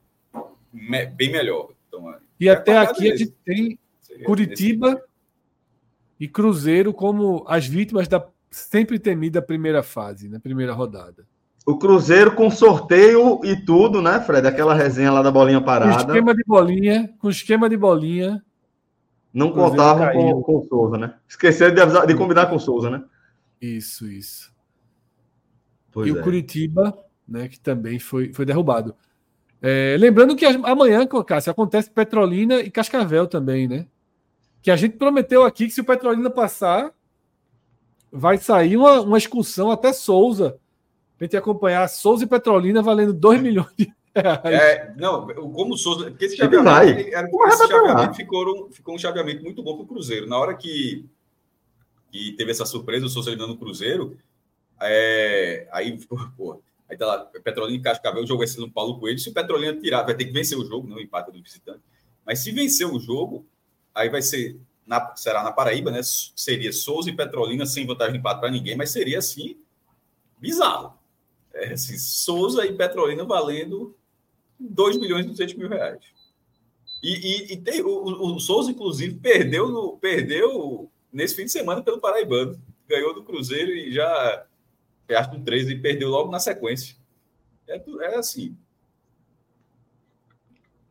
me, bem melhor. Então, é, e até aqui a gente tem Curitiba e Cruzeiro como as vítimas da sempre temida primeira fase, na né? primeira rodada. O Cruzeiro com sorteio e tudo, né, Fred? Aquela resenha lá da bolinha parada. Com esquema de bolinha, com esquema de bolinha. Não contavam com, com o Souza, né? Esqueceram de, avisar, de combinar com o Souza, né? Isso, isso. Pois e é. o Curitiba, né, que também foi, foi derrubado. É, lembrando que amanhã, Cássio, acontece Petrolina e Cascavel também, né? Que a gente prometeu aqui que se o Petrolina passar, vai sair uma, uma excursão até Souza a gente acompanhar Souza e Petrolina valendo 2 milhões de reais. É, não, como Souza. Porque esse chaveamento, era, esse chaveamento ficou, um, ficou um chaveamento muito bom para o Cruzeiro. Na hora que, que teve essa surpresa, o Souza eliminando o Cruzeiro, é, aí ficou, pô, aí tá lá, Petrolina e Cascavel, o jogo vai ser no Paulo Coelho. Se o Petrolina tirar, vai ter que vencer o jogo, não o empate do visitante. Mas se vencer o jogo, aí vai ser. Na, será na Paraíba, né? Seria Souza e Petrolina sem vantagem de empate para ninguém, mas seria assim bizarro. É, assim, Souza e Petrolina valendo 2 milhões e 200 mil reais. E, e, e tem, o, o, Souza, inclusive, perdeu, no, perdeu nesse fim de semana pelo Paraibano. Ganhou do Cruzeiro e já acho do 13 e perdeu logo na sequência. É, é assim.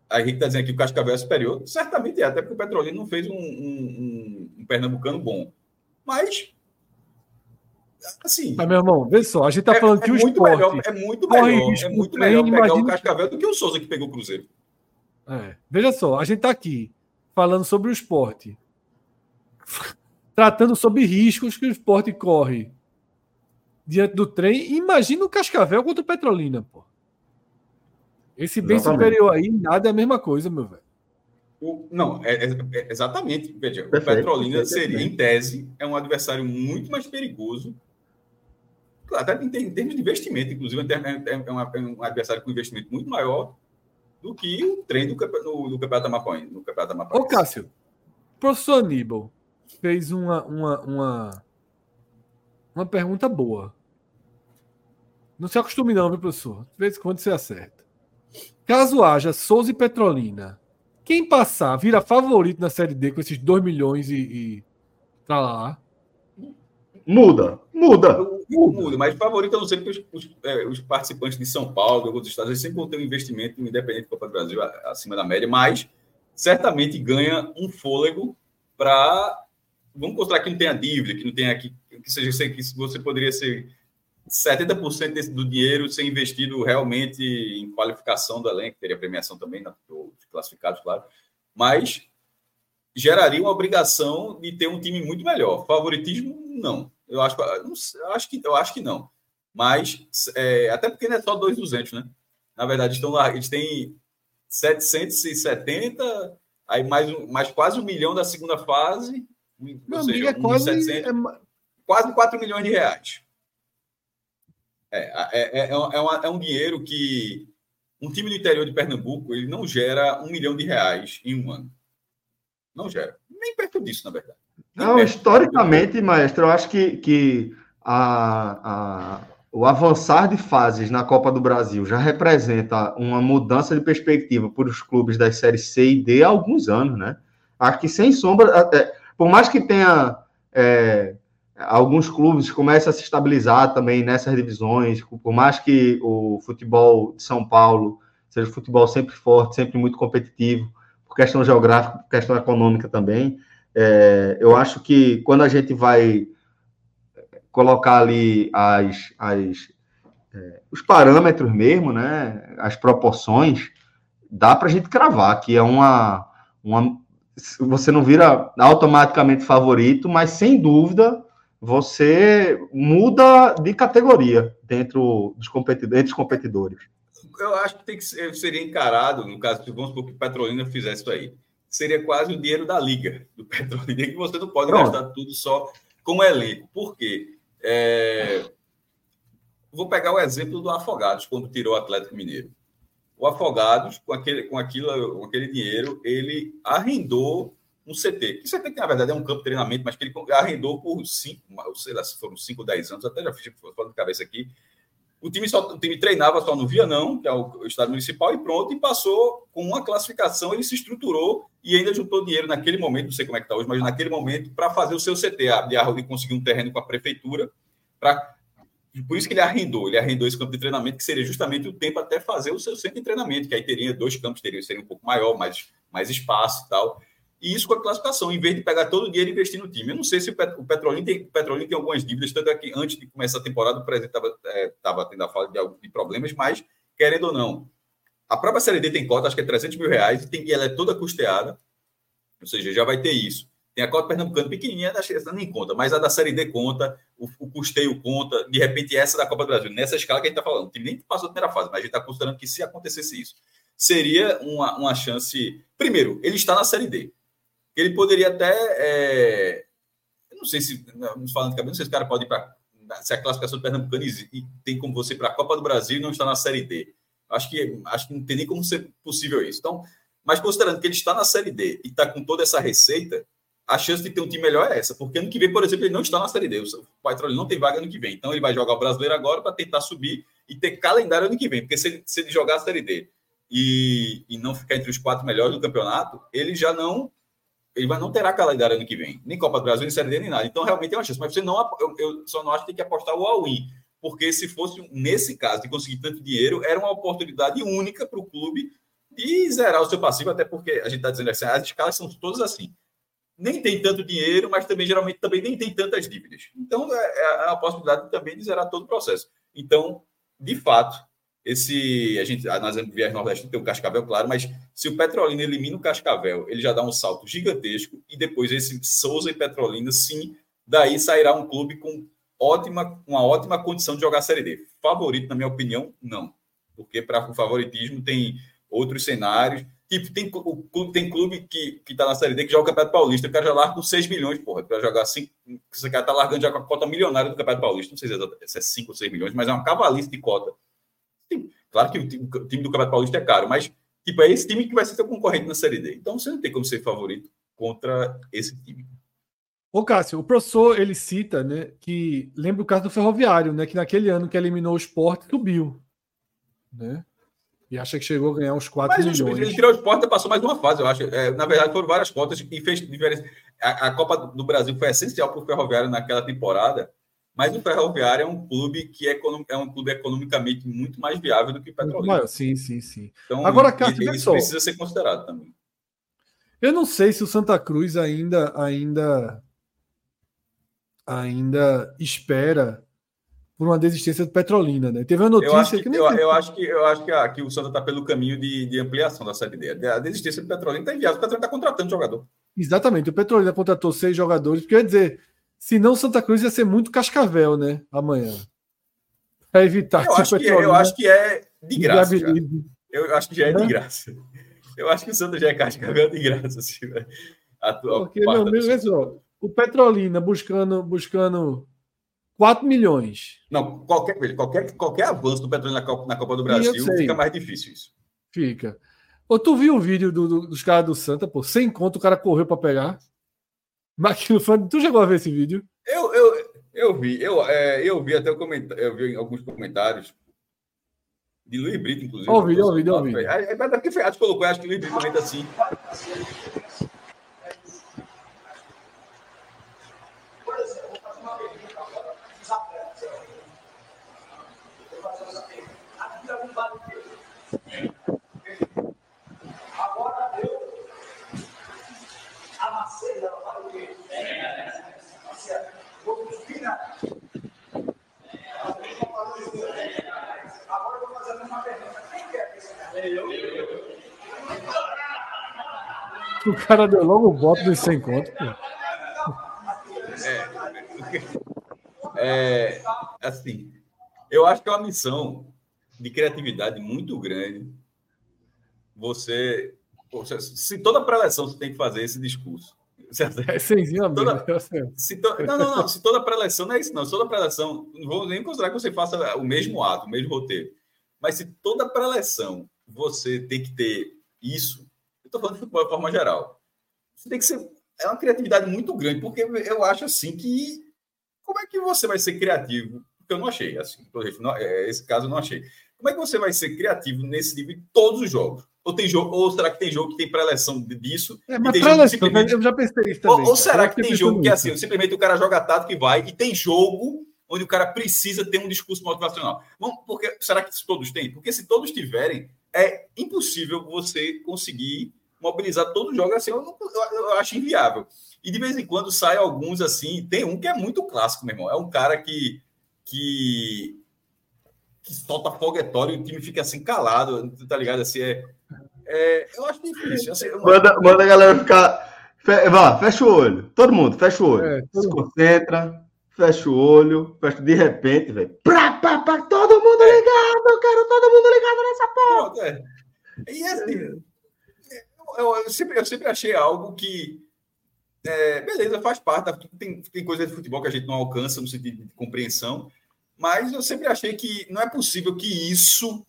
A gente está dizendo que o Cascavel é superior. Certamente é, até porque o Petrolina não fez um, um, um, um pernambucano bom. Mas Assim, Mas, meu irmão, vê só, a gente tá é, falando é que o muito esporte melhor, é muito melhor, é muito melhor pegar o Cascavel do que o Souza que pegou o Cruzeiro. É, veja só, a gente tá aqui falando sobre o esporte, tratando sobre riscos que o esporte corre diante do trem. Imagina o Cascavel contra o Petrolina, pô. Esse bem exatamente. superior aí, nada é a mesma coisa, meu velho. O, não, é, é, é, exatamente. Veja, Perfeito, o Petrolina seria, em tese, é um adversário muito mais perigoso até em, termos de investimento, inclusive, é, é, é, um adversário com investimento muito maior do que o trem do, no, no Campeonato Amapói. No Campeonato. Ô, Cássio, o professor Aníbal fez uma, uma, uma, uma pergunta boa. Não se acostume não, viu, professor? De vez em quando você acerta. Caso haja Souza e Petrolina, quem passar vira favorito na Série D com esses 2 milhões e, e tá lá. Muda, muda. Mas favorito eu não sei porque os, os, é, os, participantes de São Paulo, de outros estados, eles sempre vão ter um investimento independente do Copa do Brasil acima da média, mas certamente ganha um fôlego para. Vamos considerar que não tenha dívida, que não tenha aqui, que seja que você poderia ser 70% desse, do dinheiro ser investido realmente em qualificação do elenco, teria premiação também, na, classificados, claro, mas geraria uma obrigação de ter um time muito melhor. Favoritismo, não. Eu acho, eu acho, que, eu acho que não. Mas, é, até porque não é só 2,200, né? Na verdade, estão lá, eles têm 770, aí mais, mais quase um milhão da segunda fase. Meu ou seja, é quase, 700, é... quase 4 milhões de reais. É, é, é, é, é, uma, é um dinheiro que um time do interior de Pernambuco ele não gera um milhão de reais em um ano. Não gera. Nem perto disso, na verdade. Não, historicamente, maestro, eu acho que, que a, a, o avançar de fases na Copa do Brasil já representa uma mudança de perspectiva para os clubes das séries C e D há alguns anos, né? Acho que sem sombra, é, por mais que tenha é, alguns clubes comecem a se estabilizar também nessas divisões, por mais que o futebol de São Paulo seja um futebol sempre forte, sempre muito competitivo, por questão geográfica, por questão econômica também, É, eu acho que quando a gente vai colocar ali as, as, é, os parâmetros mesmo, né, as proporções, dá para a gente cravar que é uma, uma. Você não vira automaticamente favorito, mas sem dúvida você muda de categoria dentro dos competidores, entre os competidores. Eu acho que, tem que ser, seria encarado, no caso, vamos supor que Petrolina fizesse isso aí seria quase o dinheiro da liga do Petrolina, que você não pode Pronto. gastar tudo só com o elenco. Por quê? É... Vou pegar o exemplo do Afogados, quando tirou o Atlético Mineiro. O Afogados, com aquele, com aquilo, com aquele dinheiro, ele arrendou um CT. Que CT, que na verdade é um campo de treinamento, mas que ele arrendou por cinco, sei lá se foram cinco, dez anos, até já fiz de cabeça aqui, o time, só, o time treinava só no Vianão, que é o, estado municipal, e pronto, e passou com uma classificação, ele se estruturou e ainda juntou dinheiro naquele momento, não sei como é que está hoje, mas naquele momento, para fazer o seu CT, de conseguir um terreno com a prefeitura, para por isso que ele arrendou, ele arrendou esse campo de treinamento, que seria justamente o tempo até fazer o seu centro de treinamento, que aí teria dois campos, teria, seria um pouco maior, mais, mais espaço e tal. E isso com a classificação, em vez de pegar todo o dinheiro e investir no time. Eu não sei se o, Pet, o Petrolina tem, o Petrolina tem algumas dívidas, tanto é que antes de começar a temporada, o presidente estava é, tendo a fala de, de problemas, mas, querendo ou não, a própria Série D tem cota, acho que é 300 mil reais, e, tem, e ela é toda custeada, ou seja, já vai ter isso. Tem a cota pernambucana pequenininha, essa nem conta, mas a da Série D conta, o, o custeio conta, de repente essa da Copa do Brasil, nessa escala que a gente está falando. O time nem passou a primeira fase, mas a gente está considerando que se acontecesse isso, seria uma, uma chance. Primeiro, ele está na Série D ele poderia até. É, não sei se. Não, falando de cabeça, não sei se o cara pode ir para. Se a classificação do Pernambucano tem como você ir para a Copa do Brasil e não está na Série D. Acho que, acho que não tem nem como ser possível isso. Então, mas considerando que ele está na Série D e está com toda essa receita, a chance de ter um time melhor é essa. Porque ano que vem, por exemplo, ele não está na Série D. O Patrulho não tem vaga ano que vem. Então, ele vai jogar o brasileiro agora para tentar subir e ter calendário ano que vem. Porque se se ele jogar a Série D e, e não ficar entre os quatro melhores do campeonato, ele já não ele vai, não terá calendário ano que vem, nem Copa do Brasil, nem Série D, nem nada. Então, realmente é uma chance. Mas você não, eu, eu só não acho que tem que apostar o all-in, porque se fosse, nesse caso, de conseguir tanto dinheiro, era uma oportunidade única para o clube de zerar o seu passivo, até porque a gente está dizendo assim, as escalas são todas assim. Nem tem tanto dinheiro, mas também, geralmente, também nem tem tantas dívidas. Então, é, é a possibilidade também de zerar todo o processo. Então, de fato, esse a gente nós Viés Nordeste tem o Cascavel, claro, mas se o Petrolina elimina o Cascavel, ele já dá um salto gigantesco e depois esse Souza e Petrolina, sim, daí sairá um clube com ótima, uma ótima condição de jogar a Série D. Favorito, na minha opinião, não, porque para o favoritismo tem outros cenários. Tipo, tem, o clube, tem clube que, que tá na Série D que joga o Campeonato Paulista. O cara já larga com 6 milhões, porra. Para jogar assim. Esse cara tá largando já com a cota milionária do Campeonato Paulista. Não sei se é 5 ou 6 milhões, mas é uma cavalice de cota. Claro que o time, o time do Campeonato Paulista é caro, mas tipo, é esse time que vai ser seu concorrente na Série D. Então você não tem como ser favorito contra esse time. Ô, Cássio, o professor ele cita, né, que lembra o caso do Ferroviário, né, que naquele ano que eliminou o esporte subiu, né? E acha que chegou a ganhar uns 4 Mas, milhões. Ele tirou o esporte e passou mais uma fase, eu acho. É, na verdade, foram várias cotas e fez diferença. A, a Copa do Brasil foi essencial para o Ferroviário naquela temporada, mas o Ferroviário é um clube que é, é um clube economicamente muito mais viável do que o Petrolina. Sim, sim, sim. Então, Agora, Cássio, isso precisa ser considerado também. Eu não sei se o Santa Cruz ainda ainda ainda espera por uma desistência do Petrolina, né? Teve uma notícia eu acho que, que eu, eu, acho que eu acho que, aqui o Santa está pelo caminho de, de, ampliação da série D. A desistência do Petrolina está enviada. O Petrolina está contratando jogador. Exatamente. O Petrolina contratou seis jogadores. Quer dizer, Senão Santa Cruz ia ser muito cascavel, né? Amanhã. Para evitar eu acho, que, é, eu acho que é de graça. Eu acho que já é de graça. Eu acho que o Santa já é cascavel de graça. Assim, né? Porque, meu amigo, o Petrolina buscando, buscando 4 milhões. Não, qualquer, qualquer, qualquer avanço do Petrolina na Copa, na Copa do Brasil fica mais difícil isso. Fica. Ou tu viu o vídeo do, do, dos caras do Santa, pô, sem conta o cara correu para pegar. Maquilo Fã, tu chegou a ver esse vídeo? Eu, eu, eu vi, eu, é, eu vi até o comentário, eu vi alguns comentários de Luiz Brito, inclusive. Olha o vídeo, olha o vídeo, olha o vídeo. É, é, foi, acho que colocou, acho que Luiz Brito comenta assim. O cara deu logo o bote dos 100 pô. É, é, assim, eu acho que é uma missão de criatividade muito grande. Você, se toda preleção você tem que fazer esse discurso. É toda, é assim. se to, não, não, não. Se toda preleção não é isso, não. Se toda preleção, não vou nem considerar que você faça o mesmo ato, o mesmo roteiro. Mas se toda preleção você tem que ter isso, eu estou falando de futebol de forma geral. Você tem que ser. É uma criatividade muito grande, porque eu acho assim que. Como é que você vai ser criativo? Porque eu não achei, assim, não, é, esse caso eu não achei. Como é que você vai ser criativo nesse nível todos os jogos? Ou, tem jogo, ou será que tem jogo que tem pré-eleção disso? É, mas pré simplesmente... eu já pensei isso também. Ou, ou será que tem jogo que é assim, simplesmente o cara joga tático e vai, e tem jogo onde o cara precisa ter um discurso motivacional? Vamos, porque, será que todos têm? Porque se todos tiverem, é impossível você conseguir mobilizar todo o jogo assim. Eu, eu, eu, acho inviável. E de vez em quando sai alguns assim. Tem um que é muito clássico, meu irmão. É um cara que. que que solta foguetório e o time fica assim calado, tá ligado? Assim, é, é eu acho difícil. Assim, manda, manda a galera ficar. Fe, vá, fecha o olho. Todo mundo, fecha o olho. É, Se concentra, fecha o olho, fecha de repente, velho. Pra, pra, pra, todo mundo é. ligado, eu quero todo mundo ligado nessa porra. Pronto, é. E assim, eu, eu, sempre, eu sempre achei algo que. É, beleza, faz parte. Tem, tem coisa de futebol que a gente não alcança no sentido de compreensão, mas eu sempre achei que não é possível que isso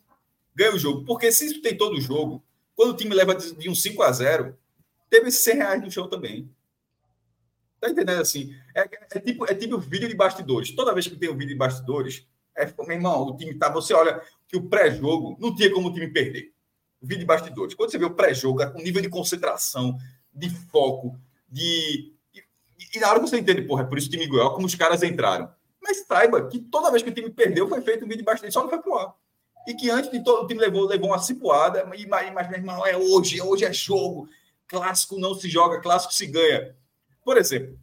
ganhe o jogo. Porque se isso tem todo o jogo, quando o time leva de um 5 a 0 teve esses 100 reais no chão também. Tá entendendo assim? É, é, tipo, é tipo vídeo de bastidores. Toda vez que tem um vídeo de bastidores, é, meu irmão, o time tá. Você olha que o pré-jogo não tinha como o time perder. O vídeo de bastidores. Quando você vê o pré-jogo, é com nível de concentração, de foco, de. E, e, na hora você entende, porra, é por isso que o time ganhou, como os caras entraram. Mas saiba que toda vez que o time perdeu, foi feito um vídeo de bastidores, só não foi pro ar. E que antes de todo o time levou, levou uma cipuada, e, mas, meu irmão, é hoje, hoje é jogo. Clássico não se joga, clássico se ganha. Por exemplo,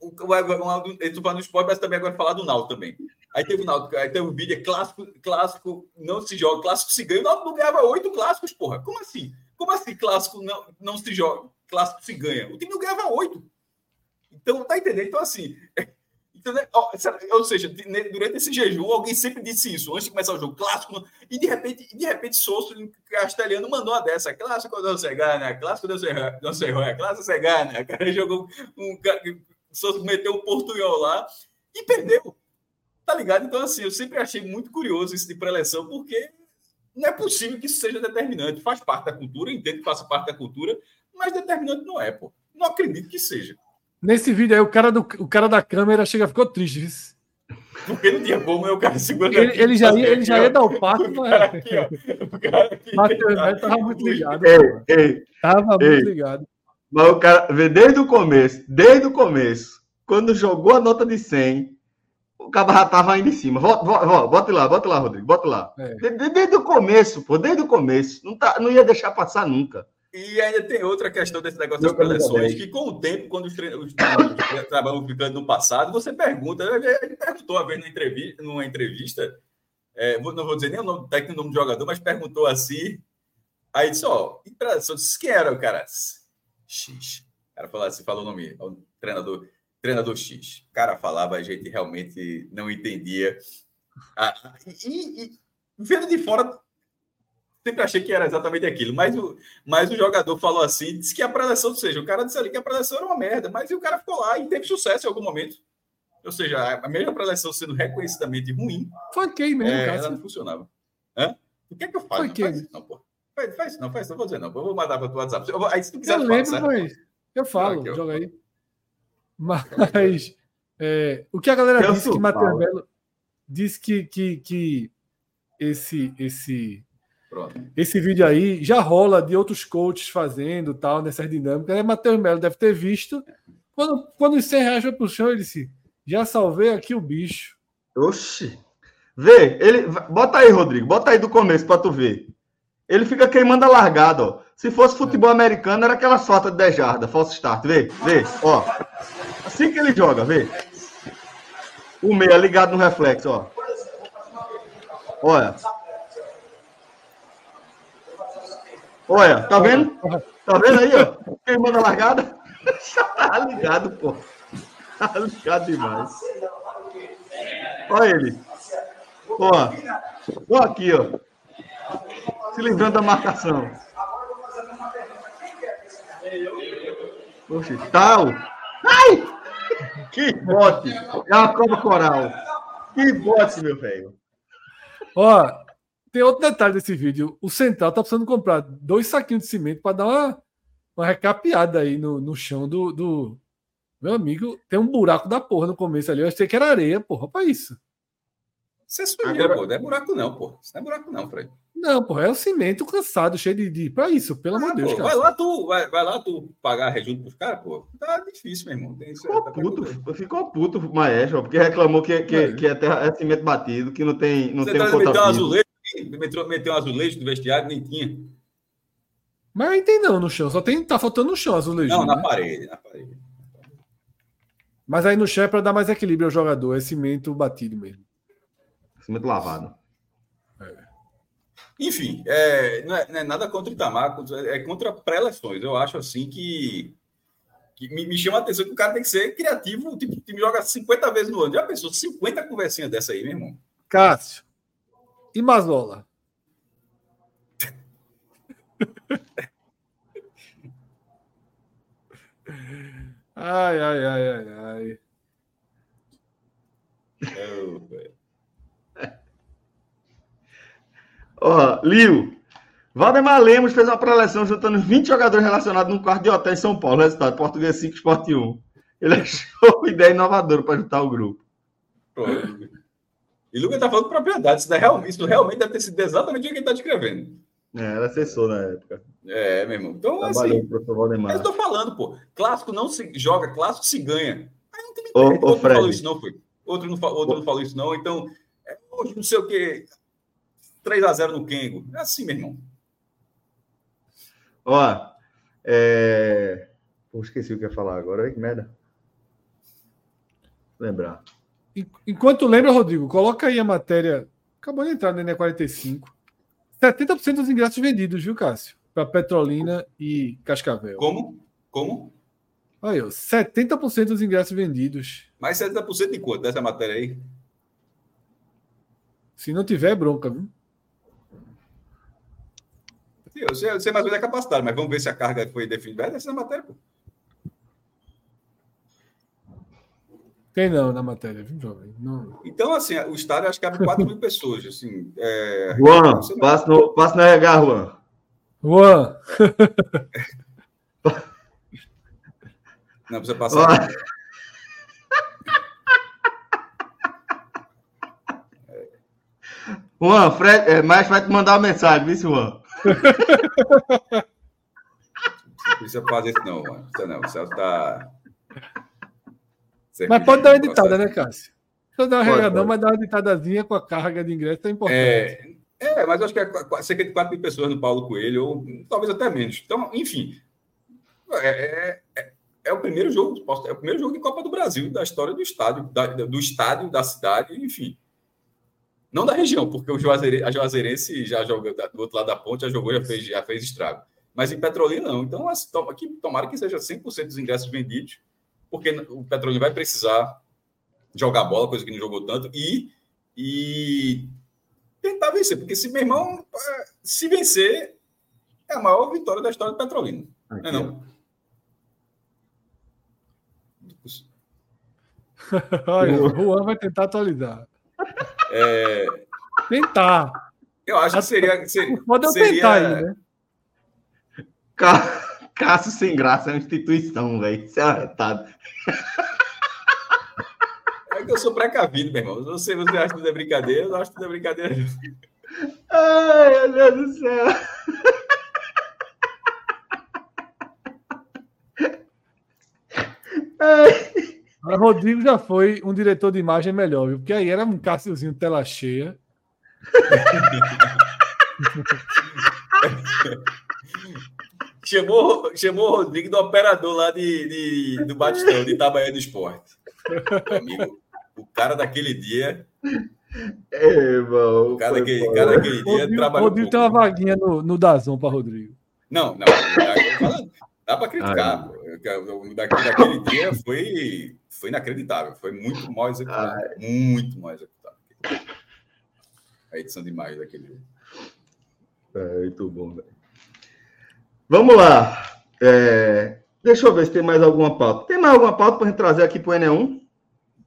o, o, estou falando do esporte, mas também agora falar do Náutico também. Aí teve o Náutico, aí teve o é clássico, clássico não se joga, clássico se ganha. O Náutico ganhava oito clássicos, porra. Como assim? Como assim clássico não, não se joga, clássico se ganha? O time não ganhava oito. Então, tá entendendo? Então, assim, ou seja, durante esse jejum, alguém sempre disse isso, antes de começar o jogo, clássico, e de repente, de repente, Souto castelhano mandou uma dessa, clássico não se ganha, clássico não se não roia, clássico se ganha, o cara jogou um Souto meteu um portunhol lá e perdeu. Tá ligado? Então, assim, eu sempre achei muito curioso isso de preleção, porque não é possível que isso seja determinante. Faz parte da cultura, entendo que faça parte da cultura, mas determinante não é, pô. Não acredito que seja. Nesse vídeo aí, o cara, do, o cara da câmera chega, ficou triste. Viu? Porque não tinha como, né? O cara segurando. Ele, ele já, ia, ele já ia dar o passo, mas. Matheus tava muito ligado. Ei, ei, tava ei. muito ligado. Mas o cara, desde o começo, desde o começo, quando jogou a nota de 100, o cara já tava ainda em cima. Volta, volta, bota lá, bota lá, Rodrigo, bota lá. É. Desde, desde, o começo, pô, desde o começo. Não, tá, não ia deixar passar nunca. E ainda tem outra questão desse negócio das preleções, que com o tempo, quando os treinadores trabalham ficando no passado, você pergunta, ele perguntou uma vez numa entrevista, numa entrevista é, não vou dizer nem o nome do técnico, o nome do jogador, mas perguntou assim, aí disse, ó, em preleção, disse, quem era o cara? X. O cara falou assim, falou o nome, o treinador, treinador X. O cara falava, a gente realmente não entendia. Ah, e, e vendo de fora, sempre achei que era exatamente aquilo, mas o, mas o jogador falou assim, disse que a preleção, ou seja, o cara disse ali que a preleção era uma merda, mas o cara ficou lá e teve sucesso em algum momento. Ou seja, a mesma preleção sendo reconhecidamente ruim. Foi quem mesmo, é, ela não funcionava. Hã? O que é que eu faço? Foi quem? Faz, não, pô. Faz, faz, não, faz, não vou dizer não. Eu vou mandar para o WhatsApp. Eu, aí, se tu quiser, eu lembro, fala, mas eu falo, aqui, joga aí. Mas é, o que a galera eu disse que Matheus Melo disse que, que, que esse, esse Pronto. Esse vídeo aí já rola de outros coaches fazendo tal, nessas dinâmicas. Aí Matheus Melo deve ter visto. Quando, quando os 100 reais foi pro chão, ele disse: Já salvei aqui o bicho. Oxi. Vê, ele. Bota aí, Rodrigo. Bota aí do começo pra tu ver. Ele fica queimando a largada, ó. Se fosse futebol é. americano, era aquela sorte de 10 jardas, false start. Vê, vê, ó. Assim que ele joga, vê. O meia ligado no reflexo, ó. Olha. Olha, tá vendo? Tá vendo aí, ó? Quem manda largada? tá ligado, pô. Tá ligado demais. Olha ele. Ó, ó aqui, ó. Se livrando da marcação. Oxe, tal. Ai! Que bote! É uma cobra coral. Que bote, meu velho. Ó, tem outro detalhe desse vídeo. O Central tá precisando comprar dois saquinhos de cimento para dar uma, uma recapeada aí no, no chão do, do. Meu amigo, tem um buraco da porra no começo ali. Eu achei que era areia, porra, pra isso. Você é sujeira, Agora... pô. Não é buraco, não, pô. Isso não é buraco, não, Fred. Não, pô, é o cimento cansado, cheio de. de... Pra isso, pelo amor de Deus. Pô, vai lá, tu, vai, vai lá tu pagar rejunto pros caras, pô. Tá difícil, meu irmão. Tem, ficou tá puto, ficou puto o Maestro, porque reclamou que, que, é. que é, terra, é cimento batido, que não tem. Não Você tem tá um meteu um azulejo, meteu, meteu um azulejo no vestiário, nem tinha. Mas aí tem não no chão, só tem. Tá faltando no chão azulejo. Não, na né? parede, na parede. Mas aí no chão é pra dar mais equilíbrio ao jogador, é cimento batido mesmo. Cimento lavado. Enfim, é, não, é, não, é, nada contra o Itamar, é contra pré-eleições. Eu acho assim que, que me, me, chama a atenção que o cara tem que ser criativo. Tipo, o time joga 50 vezes no ano. Já pensou 50 conversinhas dessa aí, meu irmão? Cássio. E Mazola? ai, ai, ai, ai, ai. É, Ó, Lio. Valdemar Lemos fez uma pré-eleção juntando 20 jogadores relacionados num quarto de hotel em São Paulo. Resultado: Português 5, Sport 1. Ele achou uma ideia inovadora para juntar o grupo. Pô, e Lucas está falando propriedade. Isso, realmente, isso realmente deve ter sido exatamente o que ele está descrevendo. É, era assessor na época. É, meu irmão. Então, Trabalhou assim, Valdemar. eu estou falando, pô. Clássico não se joga, clássico se ganha. Aí não tem ô, ô, Outro Fred. não falou isso, não, foi. Outro não, outro não falou isso, não. Então, é, não sei o quê. 3 a 0 no Kengo. É assim, meu irmão. Ó, é... Pô, esqueci o que ia falar agora. Que merda. Lembrar. Enquanto lembra, Rodrigo, coloca aí a matéria. Acabou de entrar no ENE 45. 70% dos ingressos vendidos, viu, Cássio? Para Petrolina e Cascavel. Como? Como? Aí, ó, 70% dos ingressos vendidos. Mais 70% de quanto dessa matéria aí? Se não tiver, é bronca, viu? Eu sei, eu sei mais ou menos a capacidade, mas vamos ver se a carga foi definida. Vai descer na matéria, pô. Tem não na matéria, viu, jovem? Não. Então, assim, o estádio acho que cabe 4 mil pessoas. Assim, é... Juan, passa no, passa no RH, Juan. Juan. Não, precisa passar. Juan, Fred, é, mas vai te mandar uma mensagem, viu, Juan? Não precisa fazer isso, não, mano. Isso não. Você tá. mas pode dar uma editada, né, Cássio? Não dá uma regadão, mas dá uma editadazinha com a carga de ingresso é importante. É, é mas acho que é cerca de 4 mil pessoas no Paulo Coelho, ou talvez até menos. Então, enfim. É, é, é, o primeiro jogo, é o primeiro jogo de Copa do Brasil, da história do estádio, da, do estádio, da cidade, enfim. Não da região, porque o Juazeire, a Juazeirense já joga do outro lado da ponte, já jogou, já fez, já fez estrago. Mas em Petrolina, não. Então, aqui, tomara que seja 100% dos ingressos vendidos, porque o Petrolina vai precisar jogar bola, coisa que não jogou tanto, e, e tentar vencer. Porque se meu irmão, é, se vencer, é a maior vitória da história do Petrolina. Aqui, não é não? Olha, o Juan vai tentar atualizar. É... Tentar. Eu acho que seria. seria Pode eu seria... tentar aí, né? Cássio sem graça é uma instituição, velho. Isso é arretado. É que eu sou precavido, meu irmão. Você, você acha que tudo é brincadeira, eu acho que tudo é brincadeira. Ai, meu Deus do céu. Mas Rodrigo já foi um diretor de imagem melhor, viu? Porque aí era um Cássiozinho tela cheia. chamou, chamou o Rodrigo do operador lá de, de do Batistão, de Itabaiana do Esporte. Amigo, o cara daquele dia. É, irmão, o cara, daquele, cara daquele dia Rodrigo, trabalhou. Rodrigo tem uma vaguinha no, no Dazon para Rodrigo. Não, não. Dá para criticar. Daquele, daquele dia foi, foi inacreditável. Foi muito mal executado. Ai. Muito mal executado. A edição de imagem daquele jogo. É, muito bom, velho. Vamos lá. É, deixa eu ver se tem mais alguma pauta. Tem mais alguma pauta para gente trazer aqui para o N1?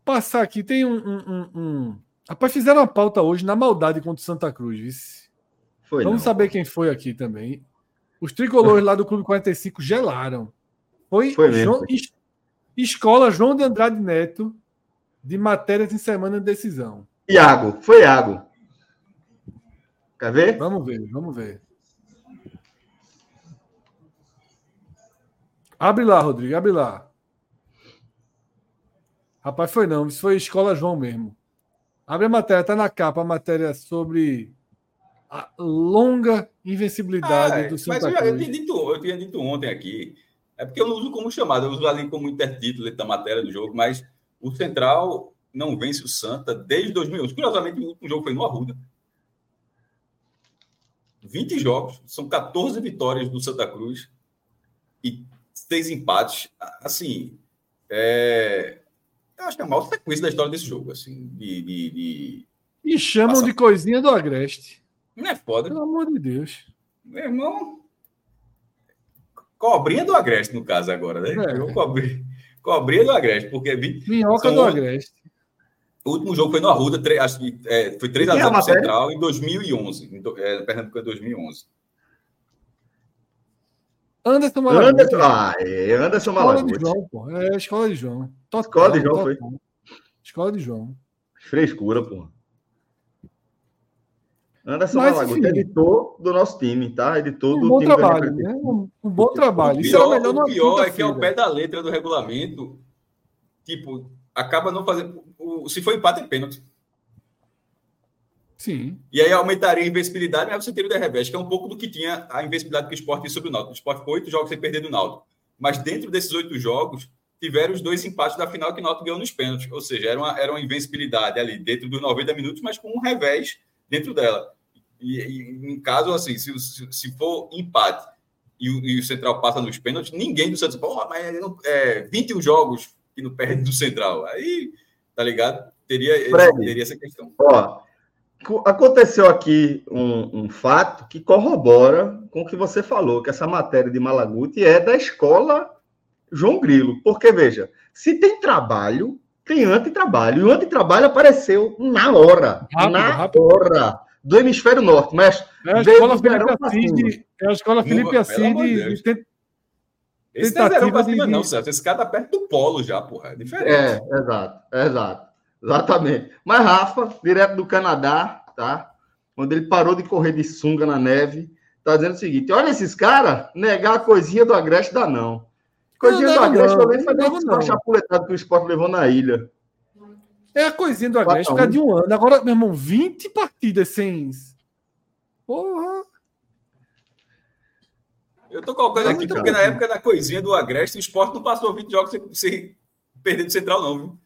Passar aqui, tem um, um, um, Rapaz, fizeram uma pauta hoje na maldade contra o Santa Cruz, vice. Foi, Vamos não. saber quem foi aqui também. Os tricolores lá do Clube 45 gelaram. Foi, foi João, es, Escola João de Andrade Neto, de matérias em semana de decisão. Iago, foi Iago. Quer ver? Vamos ver, vamos ver. Abre lá, Rodrigo, abre lá. Rapaz, foi não, isso foi Escola João mesmo. Abre a matéria, tá na capa a matéria sobre a longa invencibilidade ah, do Santa mas Cruz. Eu, eu, tinha dito, eu tinha dito ontem aqui, é porque eu não uso como chamada, eu uso ali como intertítulo da matéria do jogo, mas o Central não vence o Santa desde 2011. Curiosamente, o último jogo foi no Arruda. 20 jogos, são 14 vitórias do Santa Cruz e seis empates. Assim, é... eu acho que é a maior sequência da história desse jogo. Assim, de, de, de... E chamam Passa... de coisinha do Agreste. Não é foda. Pelo amor de Deus. Meu irmão. Cobrinha do Agreste, no caso, agora, né? É. Cobrinha, cobrinha do Agreste, porque. Minhoca do Agreste. O último jogo foi no Arruda, acho que é, foi 3x0 no Central em 2011. Em, é, Pernambuco em 2011. Anderson Malaguti. Anderson, ah, é, Anderson Malaguti. Escola de João, pô. É, escola de João. Total, escola de João total. foi? Escola de João. Frescura, pô. Anderson Mas, Malaguti, editor do nosso time, tá? Editor um do bom time trabalho, né? um, um, bom trabalho. O pior, melhor o pior é que ao pé da letra do regulamento, tipo, acaba não fazendo. Se for empate, é pênalti. Sim. E aí aumentaria a invencibilidade, mas você teria o revés, que é um pouco do que tinha a invencibilidade que o esporte sobre o Náutico. O esporte ficou oito jogos sem perder do Náutico. Mas dentro desses oito jogos, tiveram os dois empates da final que o Náutico ganhou nos pênaltis. Ou seja, era uma, era uma invencibilidade ali dentro dos 90 minutos, mas com um revés dentro dela. E, e em caso assim, se, se for empate e o, e o, Central passa nos pênaltis, ninguém do Santos fala, mas não, é 21 jogos que não perde do Central. Aí, tá ligado? Teria, Fred, teria essa questão. Ó, aconteceu aqui um, um, fato que corrobora com o que você falou, que essa matéria de Malaguti é da escola João Grilo. Porque, veja, se tem trabalho, tem antitrabalho. E o antitrabalho apareceu na hora. Rápido, na rápido. hora. Do hemisfério norte. Mas é a escola Felipe Assis. É a escola Felipe Assis. De, esse não é pra cima, de... não, certo? Esse cara tá perto do polo já, porra. É diferente. É, exato, exato. Exatamente. Mas Rafa, direto do Canadá, tá? Onde ele parou de correr de sunga na neve, tá dizendo o seguinte: olha esses caras, negar a coisinha do Agreste dá não. Coisinha do Agreste também foi uma chapuletado que o esporte levou na ilha. É a coisinha do Agreste ficar de um ano. Agora, meu irmão, 20 partidas sem. Porra! Eu tô colocando aqui porque na época da coisinha do Agreste, o esporte não passou 20 jogos sem, sem perder do Central, não, viu?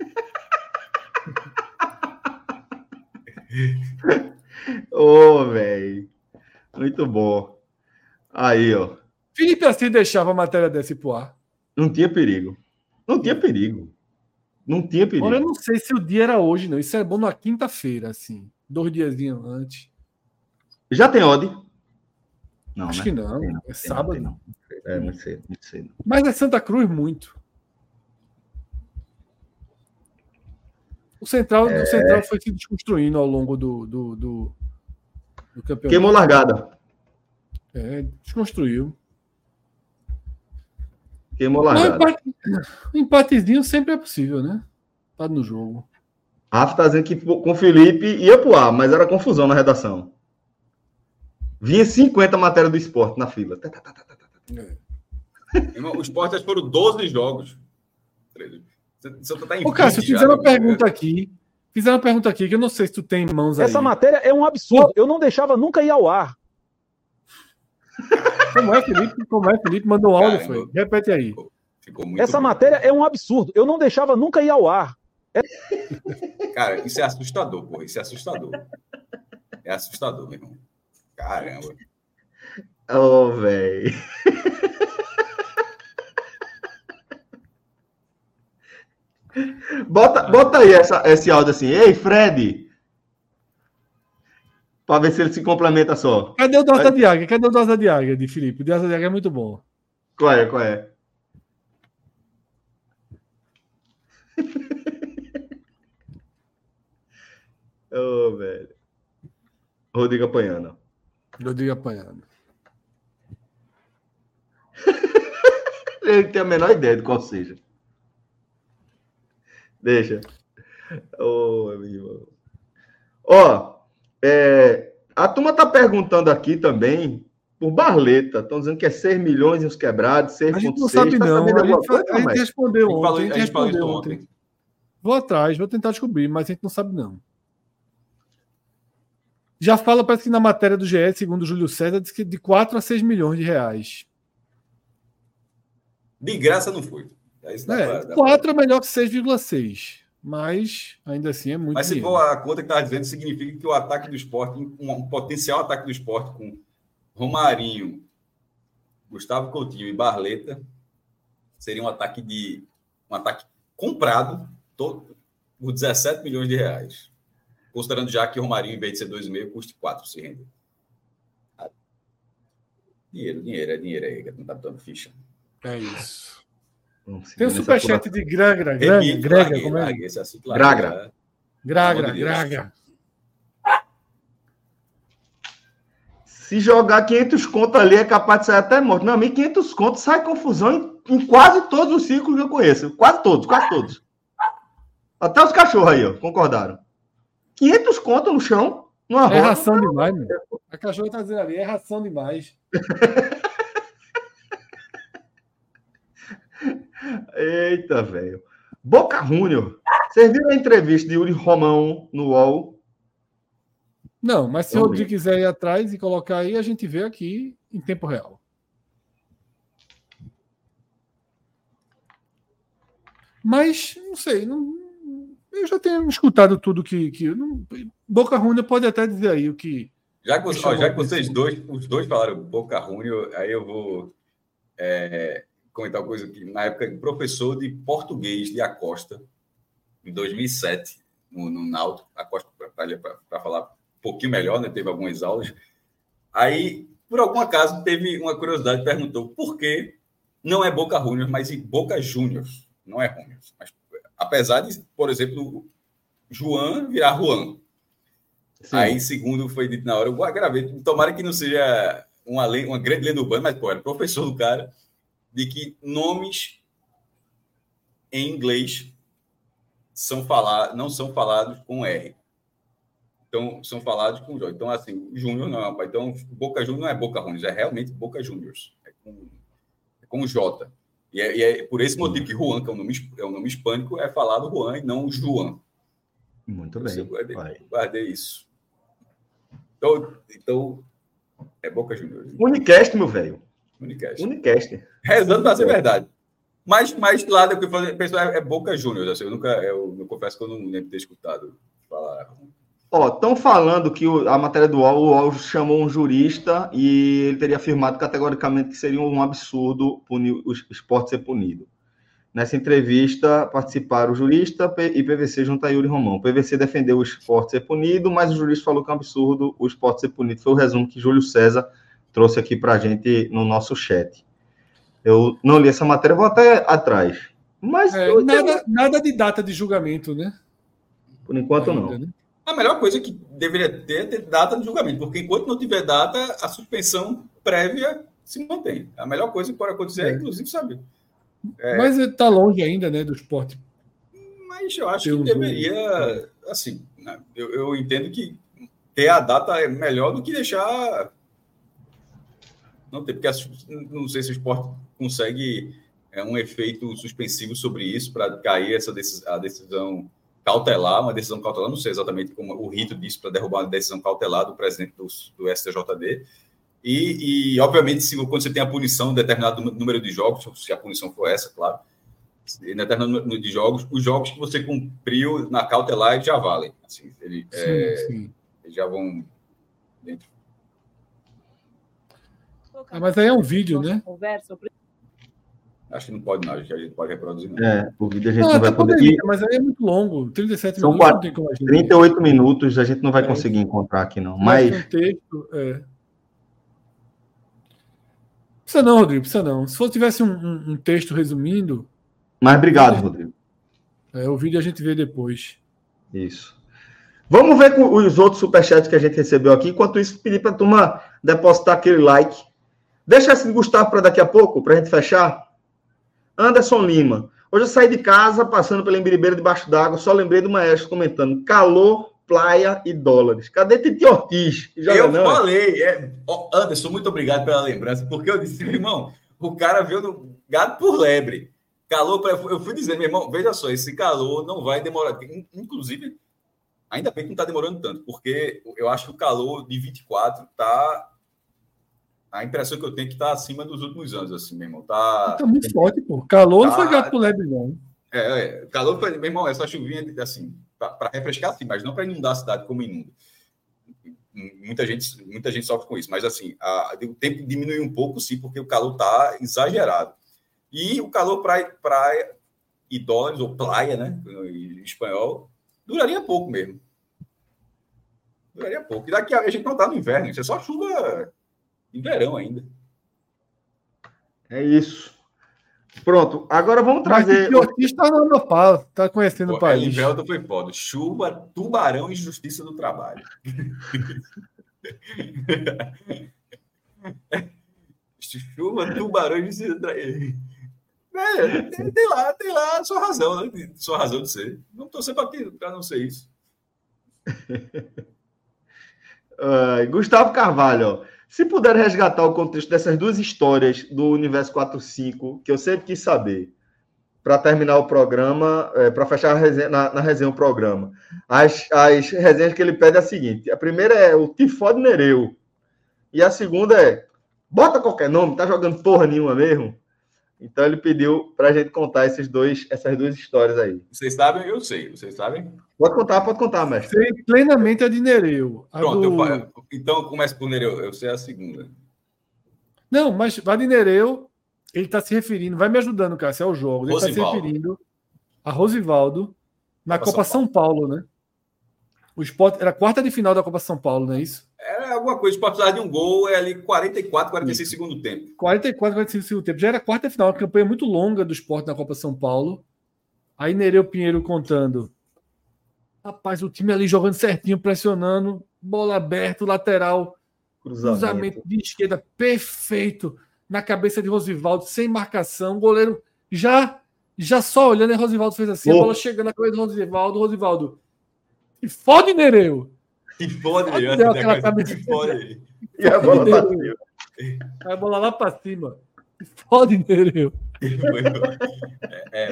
Ô, oh, velho. Muito bom. Aí, ó. Felipe assim deixava a matéria desse pro ar. Não tinha perigo. Não tinha perigo. Não tinha perigo. Olha, eu não sei se o dia era hoje, não. Isso é bom na quinta-feira, assim. Dois diazinhos antes. Já tem odd? Não, Acho né? que não. não. É sábado. Não, É, muito cedo, muito cedo. Mas é Santa Cruz muito. O Central, é... o Central foi se desconstruindo ao longo do, do, do, do campeonato. Queimou largada. É, desconstruiu. Queimou largada. Empate, um empatezinho sempre é possível, né? Tá no jogo. Rafa tá dizendo que com o Felipe ia pro ar, mas era confusão na redação. Vinha 50 matérias do esporte na fila. Tá, tá, tá, é. o esporte foram 12 jogos. Você tá em Ô, Cássio, fizeram uma pergunta aqui. Fizeram uma pergunta aqui que eu não sei se tu tem em mãos aí. Essa matéria é um absurdo. Eu não deixava nunca ir ao ar. Como é, Felipe? Como é, Felipe? Mandou áudio, foi. Repete aí. Ficou, ficou Essa bem. matéria é um absurdo. Eu não deixava nunca ir ao ar. É... Cara, isso é assustador, pô. Isso é assustador. É assustador, meu irmão. Caramba. Ô, oh, velho. Bota, bota aí essa, esse áudio assim. Ei, Fred. Para ver se ele se complementa só. Cadê o Dosa de Águia? Cadê o Dosa de Águia de Felipe? O Dosa de Águia é muito bom. Qual é? Qual é? Ô, oh, velho. Rodrigo apanhando. Rodrigo apanhando. Ele tem a menor ideia de qual seja. Deixa. Ô, oh, meu irmão. Ó, é, a turma tá perguntando aqui também por Barleta. Estão dizendo que é 6 milhões e uns quebrados, 6,6. A gente não sabe, tá não. A gente, coisa, a gente respondeu ontem. A gente, a gente respondeu ontem. ontem. Vou atrás, vou tentar descobrir, mas a gente não sabe, não. Já fala, parece que na matéria do GE, segundo o Júlio César, diz que de 4 a 6 milhões de reais. De graça não foi. É, é, 4 é melhor que 6,6. Mas ainda assim é muito. Mas se dinheiro. for a conta que está dizendo, significa que o ataque do esporte, um, um potencial ataque do esporte com Romarinho, Gustavo Coutinho e Barleta, seria um ataque de. um ataque comprado todo, por 17 milhões de reais. Considerando já que Romarinho, em vez de ser 2,5, custe 4 se render. Dinheiro, dinheiro, é dinheiro aí, que não está dando ficha. É isso. Tem o superchat de Gragra. Gragra, Gragra, como é? Gragra. Gragra, Gragra. Se jogar 500 contos ali, é capaz de sair até morto. Não, 1.500 contos sai confusão em, em, quase todos os ciclos que eu conheço. Quase todos, quase todos. Até os cachorros aí, ó, concordaram. 500 contos no chão, numa É ração demais, meu. A cachorra tá dizendo ali, é ração demais. Eita, velho. Boca Júnior. Vocês viram a entrevista de Yuri Romão no UOL? Não, mas se o Rodrigo quiser ir atrás e colocar aí, a gente vê aqui em tempo real. Mas, não sei, não, eu já tenho escutado tudo que. que não, Boca Júnior pode até dizer aí o que. Já que, ó, já que vocês dois, os dois falaram Boca Júnior, aí eu vou. É, comentar uma coisa aqui. Na época, professor de português de Acosta, em 2007, no, no Náutico, Acosta, para falar um pouquinho melhor, né? teve algumas aulas. Aí, por algum acaso, teve uma curiosidade, perguntou por que não é Boca Juniors, mas Boca Juniors. Não é Juniors. Mas, apesar de, por exemplo, João virar Juan. Sim. Aí, segundo foi dito na hora, eu gravei. Tomara que não seja uma, lei, uma grande lenda urbana, mas, pô, era professor do cara de que nomes em inglês são falados, não são falados com R. Então, são falados com J. Então, assim, Júnior não. Então, Boca Júnior não é Boca Juniors, é realmente Boca Juniors. É com, é com J. E é, e é, por esse motivo que Juan, que é um nome, é um nome hispânico, é falado Juan e não João. Muito bem. Eu guardei, guardei, isso. Então, então, é Boca Juniors. Unicast, meu velho. Unicast. Unicast. Rezando para ser verdade. Mas, mas lá do que eu pessoal é, é Boca Juniors. Assim, eu nunca, eu, eu, confesso que eu não lembro ter escutado falar. Ó, estão falando que o, a matéria do UOL, o UOL chamou um jurista e ele teria afirmado categoricamente que seria um absurdo punir, o esporte ser punido. Nessa entrevista participaram o jurista e PVC junto a Yuri Romão. O PVC defendeu o esporte ser punido, mas o jurista falou que é um absurdo o esporte ser punido. Foi o resumo que Júlio César trouxe aqui para a gente no nosso chat. Eu não li essa matéria, vou até atrás. Mas é, nada, nada de data de julgamento, né? Por enquanto Ainda, não. Né? A melhor coisa que deveria ter é ter data de julgamento, porque enquanto não tiver data, a suspensão prévia se mantém. A melhor coisa que pode acontecer é, é inclusive, saber. É... Mas está longe ainda, né, do esporte. Mas eu acho que deveria, assim, né? eu, eu entendo que ter a data é melhor do que deixar não tem, porque não sei se o esporte consegue é, um efeito suspensivo sobre isso para cair essa decisão, a decisão cautelar, uma decisão cautelar, não sei exatamente como o rito disso para derrubar uma decisão cautelar do presidente do, do STJD. E, e, obviamente, se, quando você tem a punição de determinado número de jogos, se a punição for essa, claro, em determinado número de jogos, os jogos que você cumpriu na cautelar já valem. Assim, ele, sim, é, sim. Eles já vão dentro Ah, mas aí é um vídeo, né? Conversa, Acho que não pode, não. A gente pode reproduzir. Não. É, o vídeo a gente não, não vai poder. Poderia, mas aí é muito longo. 37 São minutos. 4, 38 minutos a gente não vai é. conseguir encontrar aqui, não. Mas. Um texto, é. Precisa não, Rodrigo, precisa não. Se fosse tivesse um, um, um texto resumindo. Mas obrigado, Rodrigo. É, o vídeo a gente vê depois. Isso. Vamos ver com os outros superchats que a gente recebeu aqui. Enquanto isso, pedir para a turma depositar aquele like. Deixa esse Gustavo para daqui a pouco, para a gente fechar. Anderson Lima. Hoje eu saí de casa, passando pela Embiribeira debaixo d'água, só lembrei do maestro comentando calor, praia e dólares. Cadê Titi Ortiz? eu não? falei. É... Anderson, muito obrigado pela lembrança, porque eu disse, meu irmão, o cara veio no gato por lebre. Calor, eu fui dizer, meu irmão, veja só, esse calor não vai demorar. Inclusive, ainda bem que não está demorando tanto, porque eu acho que o calor de 24 está a impressão que eu tenho é que está acima dos últimos anos, assim, meu irmão. Tá, tá muito forte, pô. Calor tá... não foi tá gato pro lebre, não. É, é, calor foi, meu irmão, essa chuvinha, assim, para refrescar, sim, mas não para inundar a cidade como inunda. Muita gente, muita gente sofre com isso, mas assim, a, o tempo diminui um pouco, sim, porque o calor está exagerado. E o calor praia, praia e dólares, ou praia, né, em espanhol, duraria pouco mesmo. Duraria pouco. E daqui a, a gente não está no inverno, isso é só chuva em verão ainda. É isso. Pronto, agora vamos trazer. O Ortiz está no Europal, está conhecendo Pô, o país. Elivelton foi foda. Chuva, tubarão e justiça do trabalho. Chuva, tubarão e justiça do trabalho. É, tem lá, tem lá sua razão, né? Sua razão de ser. Não torcer para não ser isso. uh, Gustavo Carvalho, ó. Se puder resgatar o contexto dessas duas histórias do Universo 45, que eu sempre quis saber, para terminar o programa, é, para fechar resenha, na, na, resenha o programa. As, as resenhas que ele pede é a seguinte: a primeira é o Tifode Nereu. E a segunda é: bota qualquer nome, tá jogando porra nenhuma mesmo? Então ele pediu para a gente contar esses dois, essas duas histórias aí. Vocês sabem? Eu sei. Vocês sabem? Pode contar, pode contar, mestre. Sei plenamente a de Nereu. A Pronto, do... eu, então começa por Nereu. Eu sei a segunda. Não, mas a de Nereu, ele está se referindo, vai me ajudando, Cássio, ao jogo. Ele está se referindo a Rosivaldo na Copa, Copa São, Paulo. Paulo, né? O Sport era a quarta de final da Copa São Paulo, não é isso? Era alguma coisa, o precisar de um gol, é ali 44, 45 Isso. segundo tempo. 44, 45 segundo tempo. Já era a quarta final, uma campanha muito longa do esporte na Copa São Paulo. Aí Nereu Pinheiro contando. Rapaz, o time ali jogando certinho, pressionando, bola aberta, lateral, cruzamento. cruzamento de esquerda perfeito na cabeça de Rosivaldo, sem marcação. O goleiro já já só olhando, e Rosivaldo fez assim, oh. a bola chegando na cabeça do Rosivaldo, Rosivaldo. E fode Nereu. E fode, Nereu. Fode. E a bola pra cima. A bola lá pra cima. Fode Nereu. É,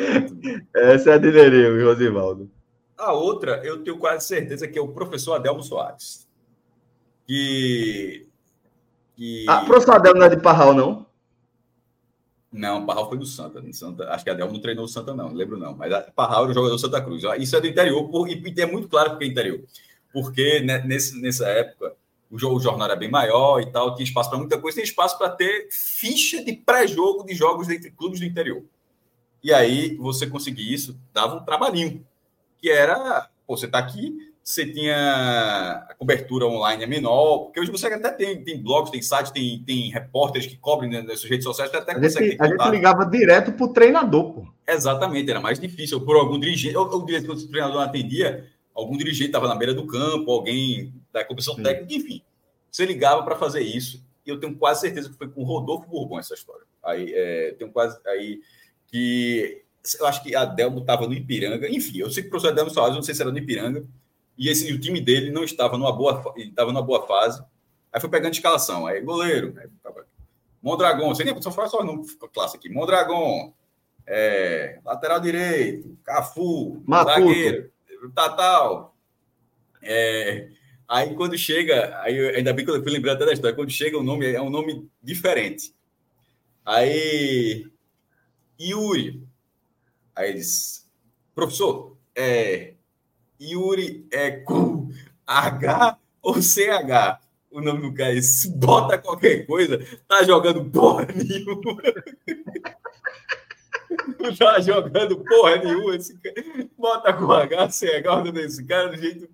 é, Essa é a de Nereu Rosivaldo. A outra, eu tenho quase certeza que é o professor Adelmo Soares. Que. que... Ah, professor Adelmo não é de Parral, não? Não, Parral foi do Santa. Santa acho que Adelmo não treinou o Santa, não, não lembro não. Mas Parral era o jogador do Santa Cruz. Isso é do interior, e é muito claro porque é interior. Porque né, nesse, nessa época o, o jornal era bem maior e tal, tinha espaço para muita coisa, tem espaço para ter ficha de pré-jogo de jogos entre clubes do interior. E aí você conseguir isso, dava um trabalhinho que era, pô, você está aqui, você tinha a cobertura online é menor, porque hoje você até tem, tem blogs, tem sites, tem, tem repórteres que cobrem nas suas redes sociais, até a gente, a gente ligava direto para o treinador, pô. Exatamente, era mais difícil. Por algum dirigente, ou, ou o treinador não atendia, algum dirigente estava na beira do campo, alguém da comissão Sim. técnica, enfim. Você ligava para fazer isso, e eu tenho quase certeza que foi com o Rodolfo Bourbon essa história. Aí, é, tenho quase aí que eu acho que a Delmo estava no Ipiranga, enfim, eu sei que o professor Delmo Soares, não sei se era no Ipiranga, e esse, o time dele não estava numa boa, estava numa boa fase. Aí foi pegando escalação, aí goleiro, né? Mondragon, você nem só faz só não classe aqui, Mondragon, é, lateral direito, Cafu, Maputo. zagueiro, Tatal. É, aí quando chega, aí ainda bem que eu fui lembrando da história, quando chega o nome é um nome diferente. Aí Yuri, Aí eles, professor, é, Yuri é com H ou CH? o nome do cara, se bota qualquer coisa, tá jogando porra nenhuma. Não tá jogando porra nenhuma. Esse cara. Bota com H, C, H, o nome desse cara do jeito.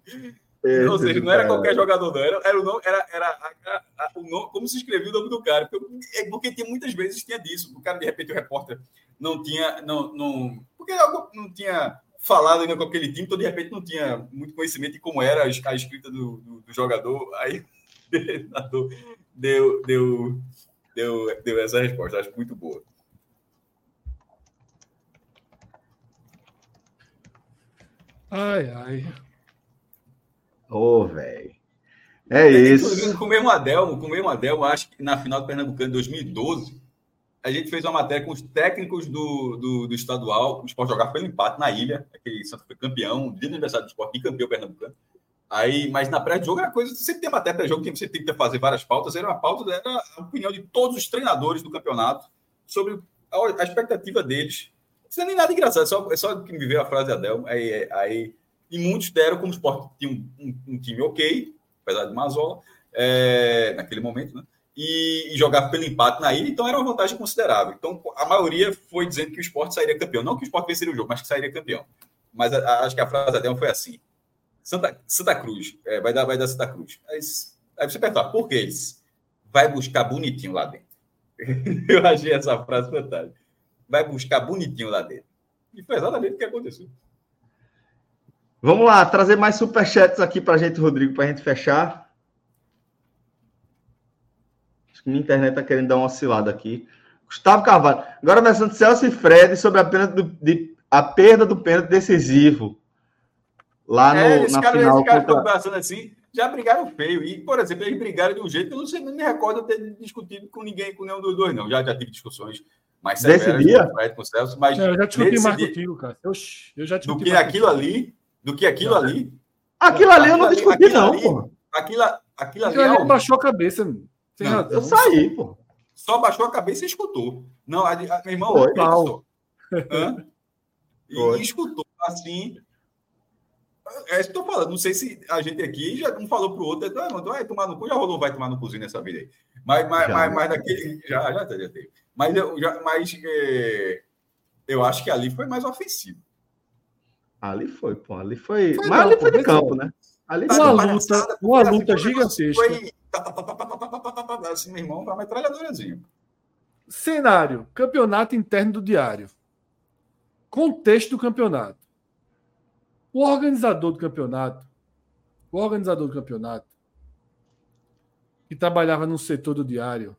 Esse Ou seja, não era qualquer jogador, não. Era, era o nome, era, era a, a, a, o nome, como se escrevia o nome do cara. Porque, é, porque muitas vezes tinha disso. O cara, de repente, o repórter não tinha. Não, não, porque não tinha falado ainda com aquele time, então de repente não tinha muito conhecimento de como era a escrita do, do, do jogador. Aí deu, deu, deu, deu essa resposta. Acho muito boa. Ai, ai. Ô, oh, velho. É, isso. Com o mesmo Adelmo, com o mesmo Adelmo, acho que na final do Pernambucano de 2012, a gente fez uma matéria com os técnicos do, do, do estadual, o esporte jogar pelo empate na ilha, aquele Santos foi campeão, dia do aniversário do esporte e campeão pernambucano. Aí, mas na pré-jogo era coisa, sempre tem matéria pré-jogo que você tem que fazer várias pautas, era uma pauta, era a opinião de todos os treinadores do campeonato sobre a, a expectativa deles não é nem nada engraçado, é só, é só que me veio a frase de Adel. Aí, aí, e muitos deram como o esporte tinha um, um, um time ok, apesar de Mazola, é, naquele momento, né? E, e, jogar pelo empate na ilha, então era uma vantagem considerável. Então a maioria foi dizendo que o esporte sairia campeão. Não que o esporte venceria o jogo, mas que sairia campeão. Mas a, a, acho que a frase da Adel foi assim: Santa, Santa Cruz, é, vai, dar, vai dar Santa Cruz. Aí, aí você pergunta, por que eles? Vai buscar bonitinho lá dentro. Eu achei essa frase fantástica vai buscar bonitinho lá dentro. E foi exatamente o que aconteceu. Vamos lá, trazer mais superchats aqui para a gente, Rodrigo, para a gente fechar. Acho que minha internet está querendo dar uma oscilada aqui. Gustavo Carvalho. Agora de Celso e Fred sobre a, pena do, de, a perda do pênalti decisivo. Lá é, no, na cara, final. Esse cara contra... passando assim, já brigaram feio. E, por exemplo, eles brigaram de um jeito que eu não, sei, não me recordo ter discutido com ninguém, com nenhum dos dois, não. Já, já tive discussões mais severas dia? com o Celso, mas eu já discuti mais dia, contigo, cara. Eu, eu já do que aquilo ali, do que aquilo ali. Aquilo ali eu não discuti, não, pô. Aquilo, aquilo ali. Aquilo é baixou a cabeça. Sem não, razão. Eu saí, pô. Só baixou a cabeça e escutou. Não, a, a, meu irmão, Foi, não. E, e escutou assim. É isso que eu tô falando. Não sei se a gente aqui já um falou pro outro, ah, vai tomar no cu, já rolou, vai tomar no cozinho nessa vida aí. Mas, mas, já, mas, mas naquele. Já, já, já teve. Mas, eu, já, mas é, eu acho que ali foi mais ofensivo. Ali foi, pô. Ali foi. foi mas não, ali foi de campo, né? Ali foi uma luta, uma luta gigantesca. Foi. Assim, meu irmão, uma metralhadorazinha. Cenário: campeonato interno do diário. Contexto do campeonato. O organizador do campeonato, o organizador do campeonato, que trabalhava no setor do diário,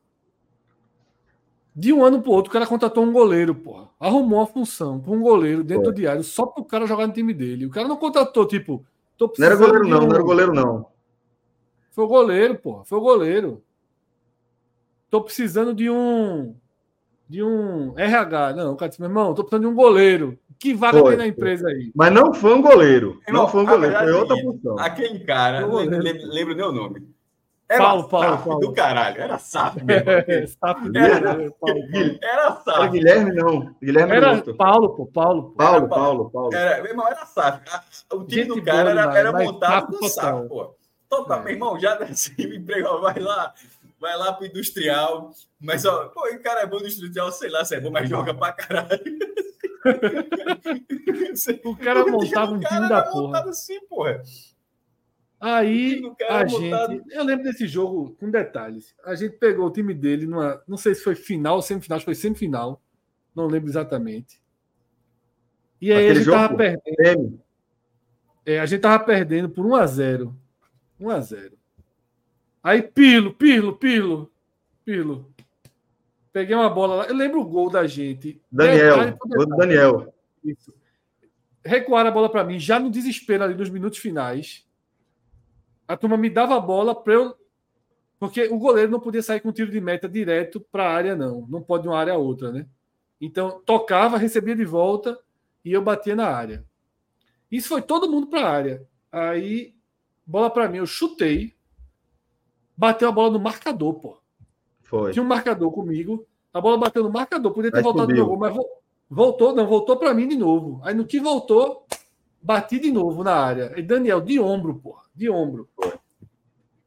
de um ano para o outro, o cara contratou um goleiro, porra. Arrumou uma função para um goleiro dentro Pô. do diário só para o cara jogar no time dele. O cara não contratou, tipo. não era goleiro, não, um... não era goleiro, não. Foi o goleiro, porra. Foi o goleiro. Tô precisando de um. De um RH. Não, o cara disse, meu irmão, tô precisando de um goleiro. Que vaga foi, tem na empresa aí? Mas não foi um goleiro. Não, foi um goleiro, foi outra função. Aquele cara, lembro, lembro meu nome. Era Paulo, Paulo, Paulo. do caralho. Era SAF mesmo. É, SAF era, era, era SAF. Era Guilherme, não. Guilherme era não. Paulo, pô. Paulo. Paulo, Paulo, Paulo. Era, meu irmão, era SAF. O time Gente do cara boa, era, era montado com SAF, pô. Total, é. meu irmão, já assim, emprego, vai lá, vai lá pro industrial. Mas, ó, pô, o cara é bom no industrial, sei lá se é bom, mas joga pra caralho. o cara montava um time da porra. Assim, porra. Aí a gente. Eu lembro desse jogo com detalhes. A gente pegou o time dele numa. Não sei se foi final ou semifinal, acho que foi semifinal. Não lembro exatamente. E aí Aquele a gente jogo? tava perdendo. É, a gente tava perdendo por 1x0. 1x0. Aí Pilo, Pilo, Pilo, Pilo. Peguei uma bola lá. Eu lembro o gol da gente. Daniel. Gol do Daniel. Isso. Recuaram a bola para mim, já no desespero ali nos minutos finais a turma me dava a bola para eu. Porque o goleiro não podia sair com tiro de meta direto para a área, não. Não pode de uma área a outra, né? Então, tocava, recebia de volta e eu batia na área. Isso foi todo mundo para a área. Aí, bola para mim, eu chutei, bateu a bola no marcador, pô. Foi. Tinha um marcador comigo, a bola bateu no marcador, podia ter mas voltado no gol, mas voltou, não, voltou para mim de novo. Aí no que voltou, bati de novo na área. E Daniel, de ombro, porra de ombro.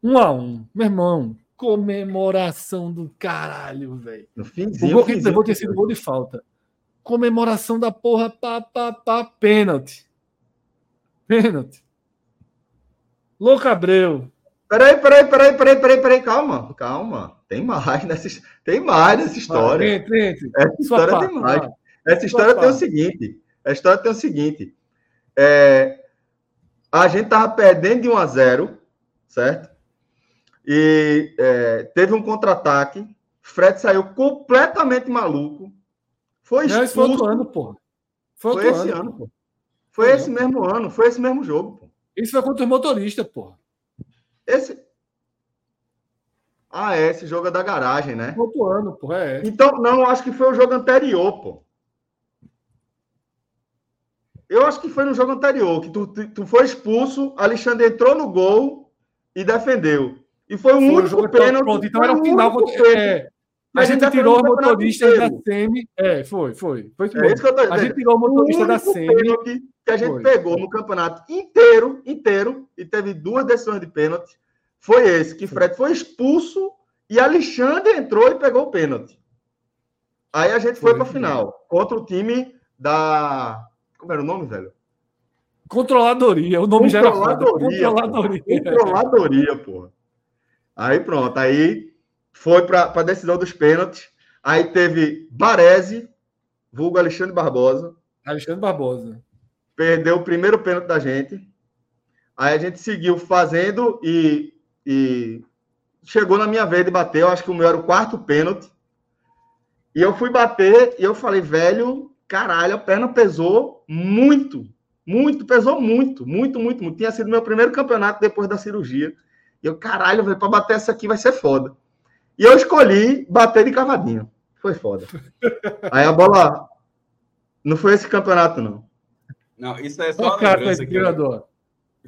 Um a um. Meu irmão, comemoração do caralho, velho. O gol que ele levou tinha sido gol de falta. Comemoração da porra, pá, pá, pá, pênalti. Pênalti. Louco Abreu. Peraí, peraí, peraí, peraí, peraí, peraí, calma, calma. Tem mais nessa, tem mais nessa história. Entre, entre. Essa história Sua tem mais. Essa história Sua tem parte. o seguinte. A história tem o seguinte. É, a gente tava perdendo de 1 a 0 certo? E é, teve um contra-ataque. Fred saiu completamente maluco. Foi expulso. Não, isso foi outro ano, pô. Foi, foi esse ano, ano pô. Foi, foi esse mesmo ano, foi esse mesmo jogo, pô. Isso foi contra os motoristas, pô. Esse. Ah, é, esse jogo é da garagem, né? Outro ano, pô, é. Então, não, acho que foi o jogo anterior, pô. Eu acho que foi no jogo anterior, que tu, tu, tu foi expulso, Alexandre entrou no gol e defendeu. E foi o foi único o pênalti. Pronto, então era o final. É, a gente tirou o motorista da SEMI. É, foi, foi. foi é isso que eu tô dizendo. A gente tirou o motorista o da SEMI. que a gente foi. pegou no campeonato inteiro, inteiro, e teve duas decisões de pênalti, foi esse, que Fred foi expulso e Alexandre entrou e pegou o pênalti. Aí a gente foi, foi para a final, contra o time da. Como era o nome, velho? Controladoria. O nome já era Controladoria. Controladoria, Controladoria, porra. Aí pronto, aí foi para a decisão dos pênaltis. Aí teve Baresi, vulgo Alexandre Barbosa. Alexandre Barbosa. Perdeu o primeiro pênalti da gente. Aí a gente seguiu fazendo e, e chegou na minha vez de bater. Eu acho que o meu era o quarto pênalti. E eu fui bater e eu falei, velho, caralho, a perna pesou muito. Muito, pesou muito, muito, muito, muito. Tinha sido meu primeiro campeonato depois da cirurgia. E eu, caralho, velho, pra bater essa aqui vai ser foda. E eu escolhi bater de cavadinho. Foi foda. Aí a bola. Não foi esse campeonato, não. Não, isso é só. Cara, lembrança aqui,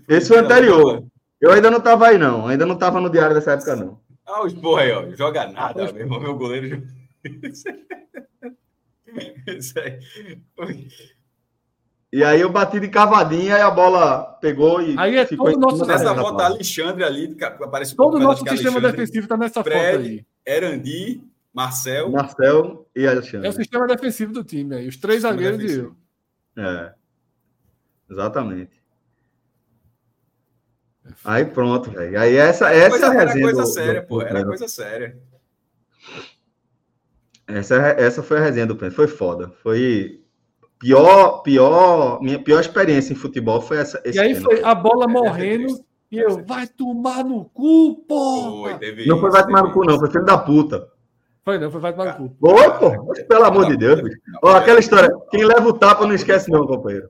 esse foi anterior. Eu ainda não tava aí, não. Ainda não tava no diário dessa época, não. Ah, os porra aí, ó. Joga nada, meu, meu goleiro. Isso aí. E aí eu bati de cavadinha e a bola pegou e aí é ficou todo nosso Nessa foto tá Alexandre ali, aparece Todo o nosso sistema defensivo está nessa Fred, foto aí. Erandi, Marcel. Marcel e Alexandre. É o sistema defensivo do time aí, os três zagueiros e eu. É. Exatamente. Aí pronto, velho. Aí essa, essa coisa, é a resenha. Era coisa do, séria, do, pô. Era coisa séria. Essa, essa foi a resenha do Pênalti. Foi foda. Foi pior, pior, minha pior experiência em futebol foi essa. e aí foi a bola é, morrendo e eu, vai tomar no cu, porra! Foi, não foi vai tomar no cu, não, foi filho da puta. Foi não, foi vai tomar no cu. Foi, pô, pelo amor de Deus. Ó, aquela história, quem leva o tapa não esquece não, companheiro.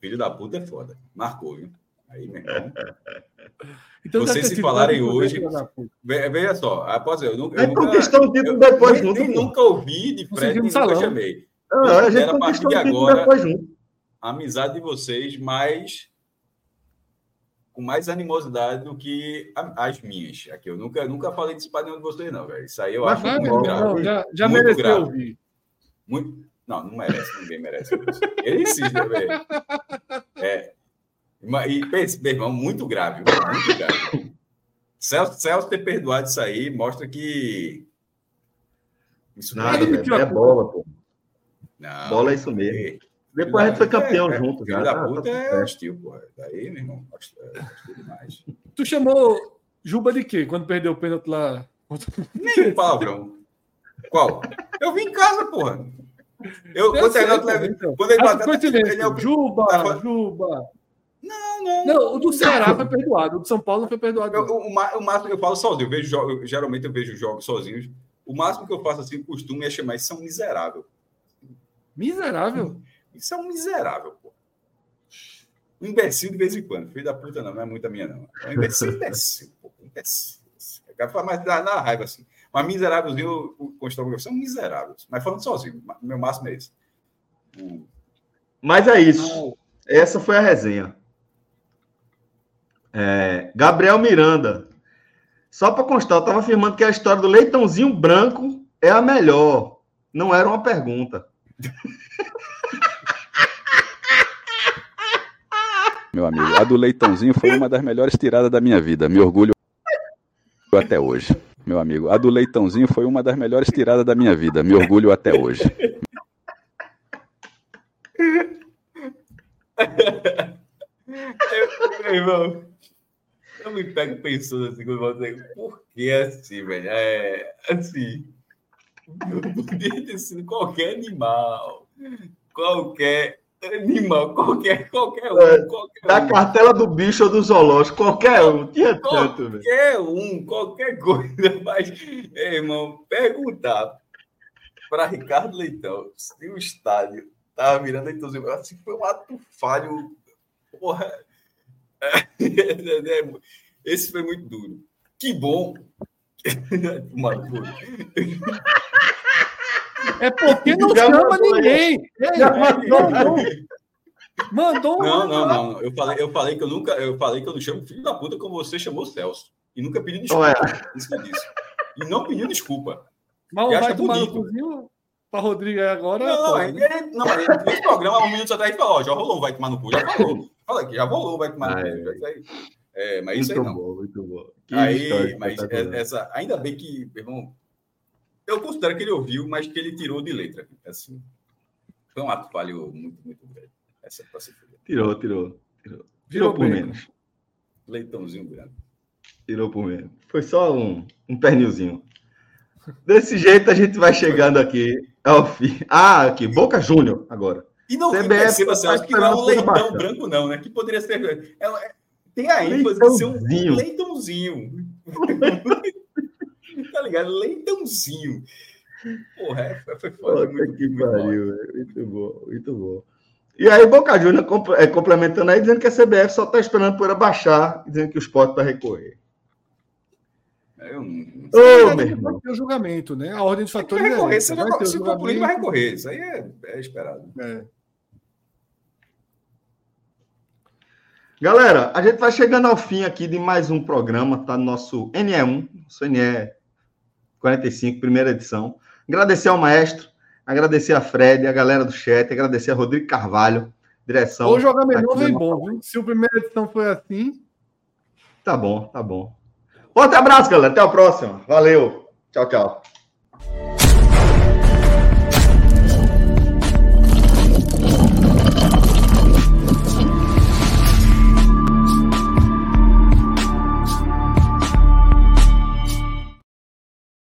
Filho da puta é foda. Marcou, viu? Aí, meu irmão. Então, Vocês se falarem hoje. Veja só, após eu, nunca. Aí conquistou o título depois, nem, nem nunca ouvi de Fred, nem nunca chamei. Ah, a gente a partir de agora a amizade de vocês mais com mais animosidade do que as minhas. Aqui eu nunca, nunca falei disso para nenhum de vocês não, velho. Isso aí eu Mas acho muito não, grave. Não, já já muito mereceu grave. ouvir. Muito não, não merece, ninguém merece. Ele insiste, velho. É. E pense, meu irmão, muito grave, muito grave. Celso, Celso ter perdoado isso aí mostra que isso Nada, é, é bola, pô. Não, Bola é isso mesmo. Depois a gente foi campeão é, junto. Filho da puta ah, é hostil, pô. Daí, meu irmão, hostil demais. Tu chamou Juba de quê quando perdeu o pênalti lá? Nem palavrão. Qual? Eu vim em casa, porra. Eu, eu quando, sei, é então. quando ele bateu, ele, eu, Juba, tava... Juba. Não, não. Não, o do Ceará foi perdoado, o do São Paulo não foi perdoado. Eu, o, o máximo que eu falo sozinho, eu vejo eu, geralmente eu vejo jogos sozinhos. O máximo que eu faço assim, costume é chamar isso são miserável. Miserável? Isso é um miserável, pô. Um imbecil de vez em quando. Filho da puta, não, não é muita minha, não. É um imbecil, imbecil, pô. Imbecil. Eu quero falar mais da, raiva, assim. Mas miserávelzinho, o Constantino são miseráveis. Mas falando sozinho, meu máximo é esse. Hum. Mas é isso. Essa foi a resenha. É, Gabriel Miranda. Só para constar, eu estava afirmando que a história do leitãozinho branco é a melhor. Não era uma pergunta. Meu amigo, a do leitãozinho foi uma das melhores tiradas da minha vida. Me orgulho. até hoje, meu amigo. A do Leitãozinho foi uma das melhores tiradas da minha vida. Me orgulho até hoje. eu, irmão, eu me pego pensando assim, por que assim, velho? É assim. Podia ter sido qualquer animal, qualquer animal, qualquer, qualquer um. É, qualquer da um. cartela do bicho ou do zoológico, qualquer um. Tinha tanto, velho. Qualquer um, qualquer coisa. Mas, irmão, perguntar para Ricardo Leitão se o estádio estava virando Leitãozinho, assim, foi um ato falho. Porra. Esse foi muito duro. Que bom. É porque não já chama ninguém. Já mandou, não. Mandou um. Não, não, não. Eu falei, eu falei que eu nunca. Eu falei que eu não chamo filho da puta como você chamou o Celso. E nunca pedi desculpa. É. Isso que eu disse. E não pediu desculpa. Mas vai acha tomar bonito. no cozinho para Rodrigo agora. Não, não, ele, não, mas nesse programa, um minuto atrás, falou: ó, já rolou, vai tomar no cu. Já falou. Fala aqui, já rolou, vai tomar no cu. É. É, mas muito isso aí não. Bom, muito bom. Que aí, mas essa, ainda bem que, irmão, eu considero que ele ouviu, mas que ele tirou de letra. Assim, foi um ato falho muito, muito grande. Essa Tirou, tirou, tirou. Tirou por menos. Leitãozinho grande. Tirou por menos. Foi só um, um pernilzinho. Desse jeito a gente vai chegando aqui ao fim. Ah, aqui, Boca Júnior agora. E não CBF perceba, tá que não é um leitão branco, não, né? Que poderia ser. É, é, tem a ênfase de ser um leitãozinho. tá ligado? Leitãozinho. Porra, é, foi foda. Muito, que muito pariu, bom. muito bom, muito bom. E aí, Boca Juniors é, complementando aí, dizendo que a CBF só está esperando por baixar, dizendo que o esporte vai recorrer. Eu Ô, meu irmão. Vai ter o julgamento, né? A ordem de fatores. Vai recorrer, é se, vai, vai se for político, vai recorrer. Isso aí é, é esperado. É. Galera, a gente vai chegando ao fim aqui de mais um programa, tá no nosso NE1, nosso NE 45, primeira edição. Agradecer ao maestro, agradecer a Fred, a galera do chat, agradecer a Rodrigo Carvalho, direção. O jogar menor vem bom, viu? Se a primeira edição foi assim. Tá bom, tá bom. Outro abraço, galera. Até a próxima. Valeu. Tchau, tchau.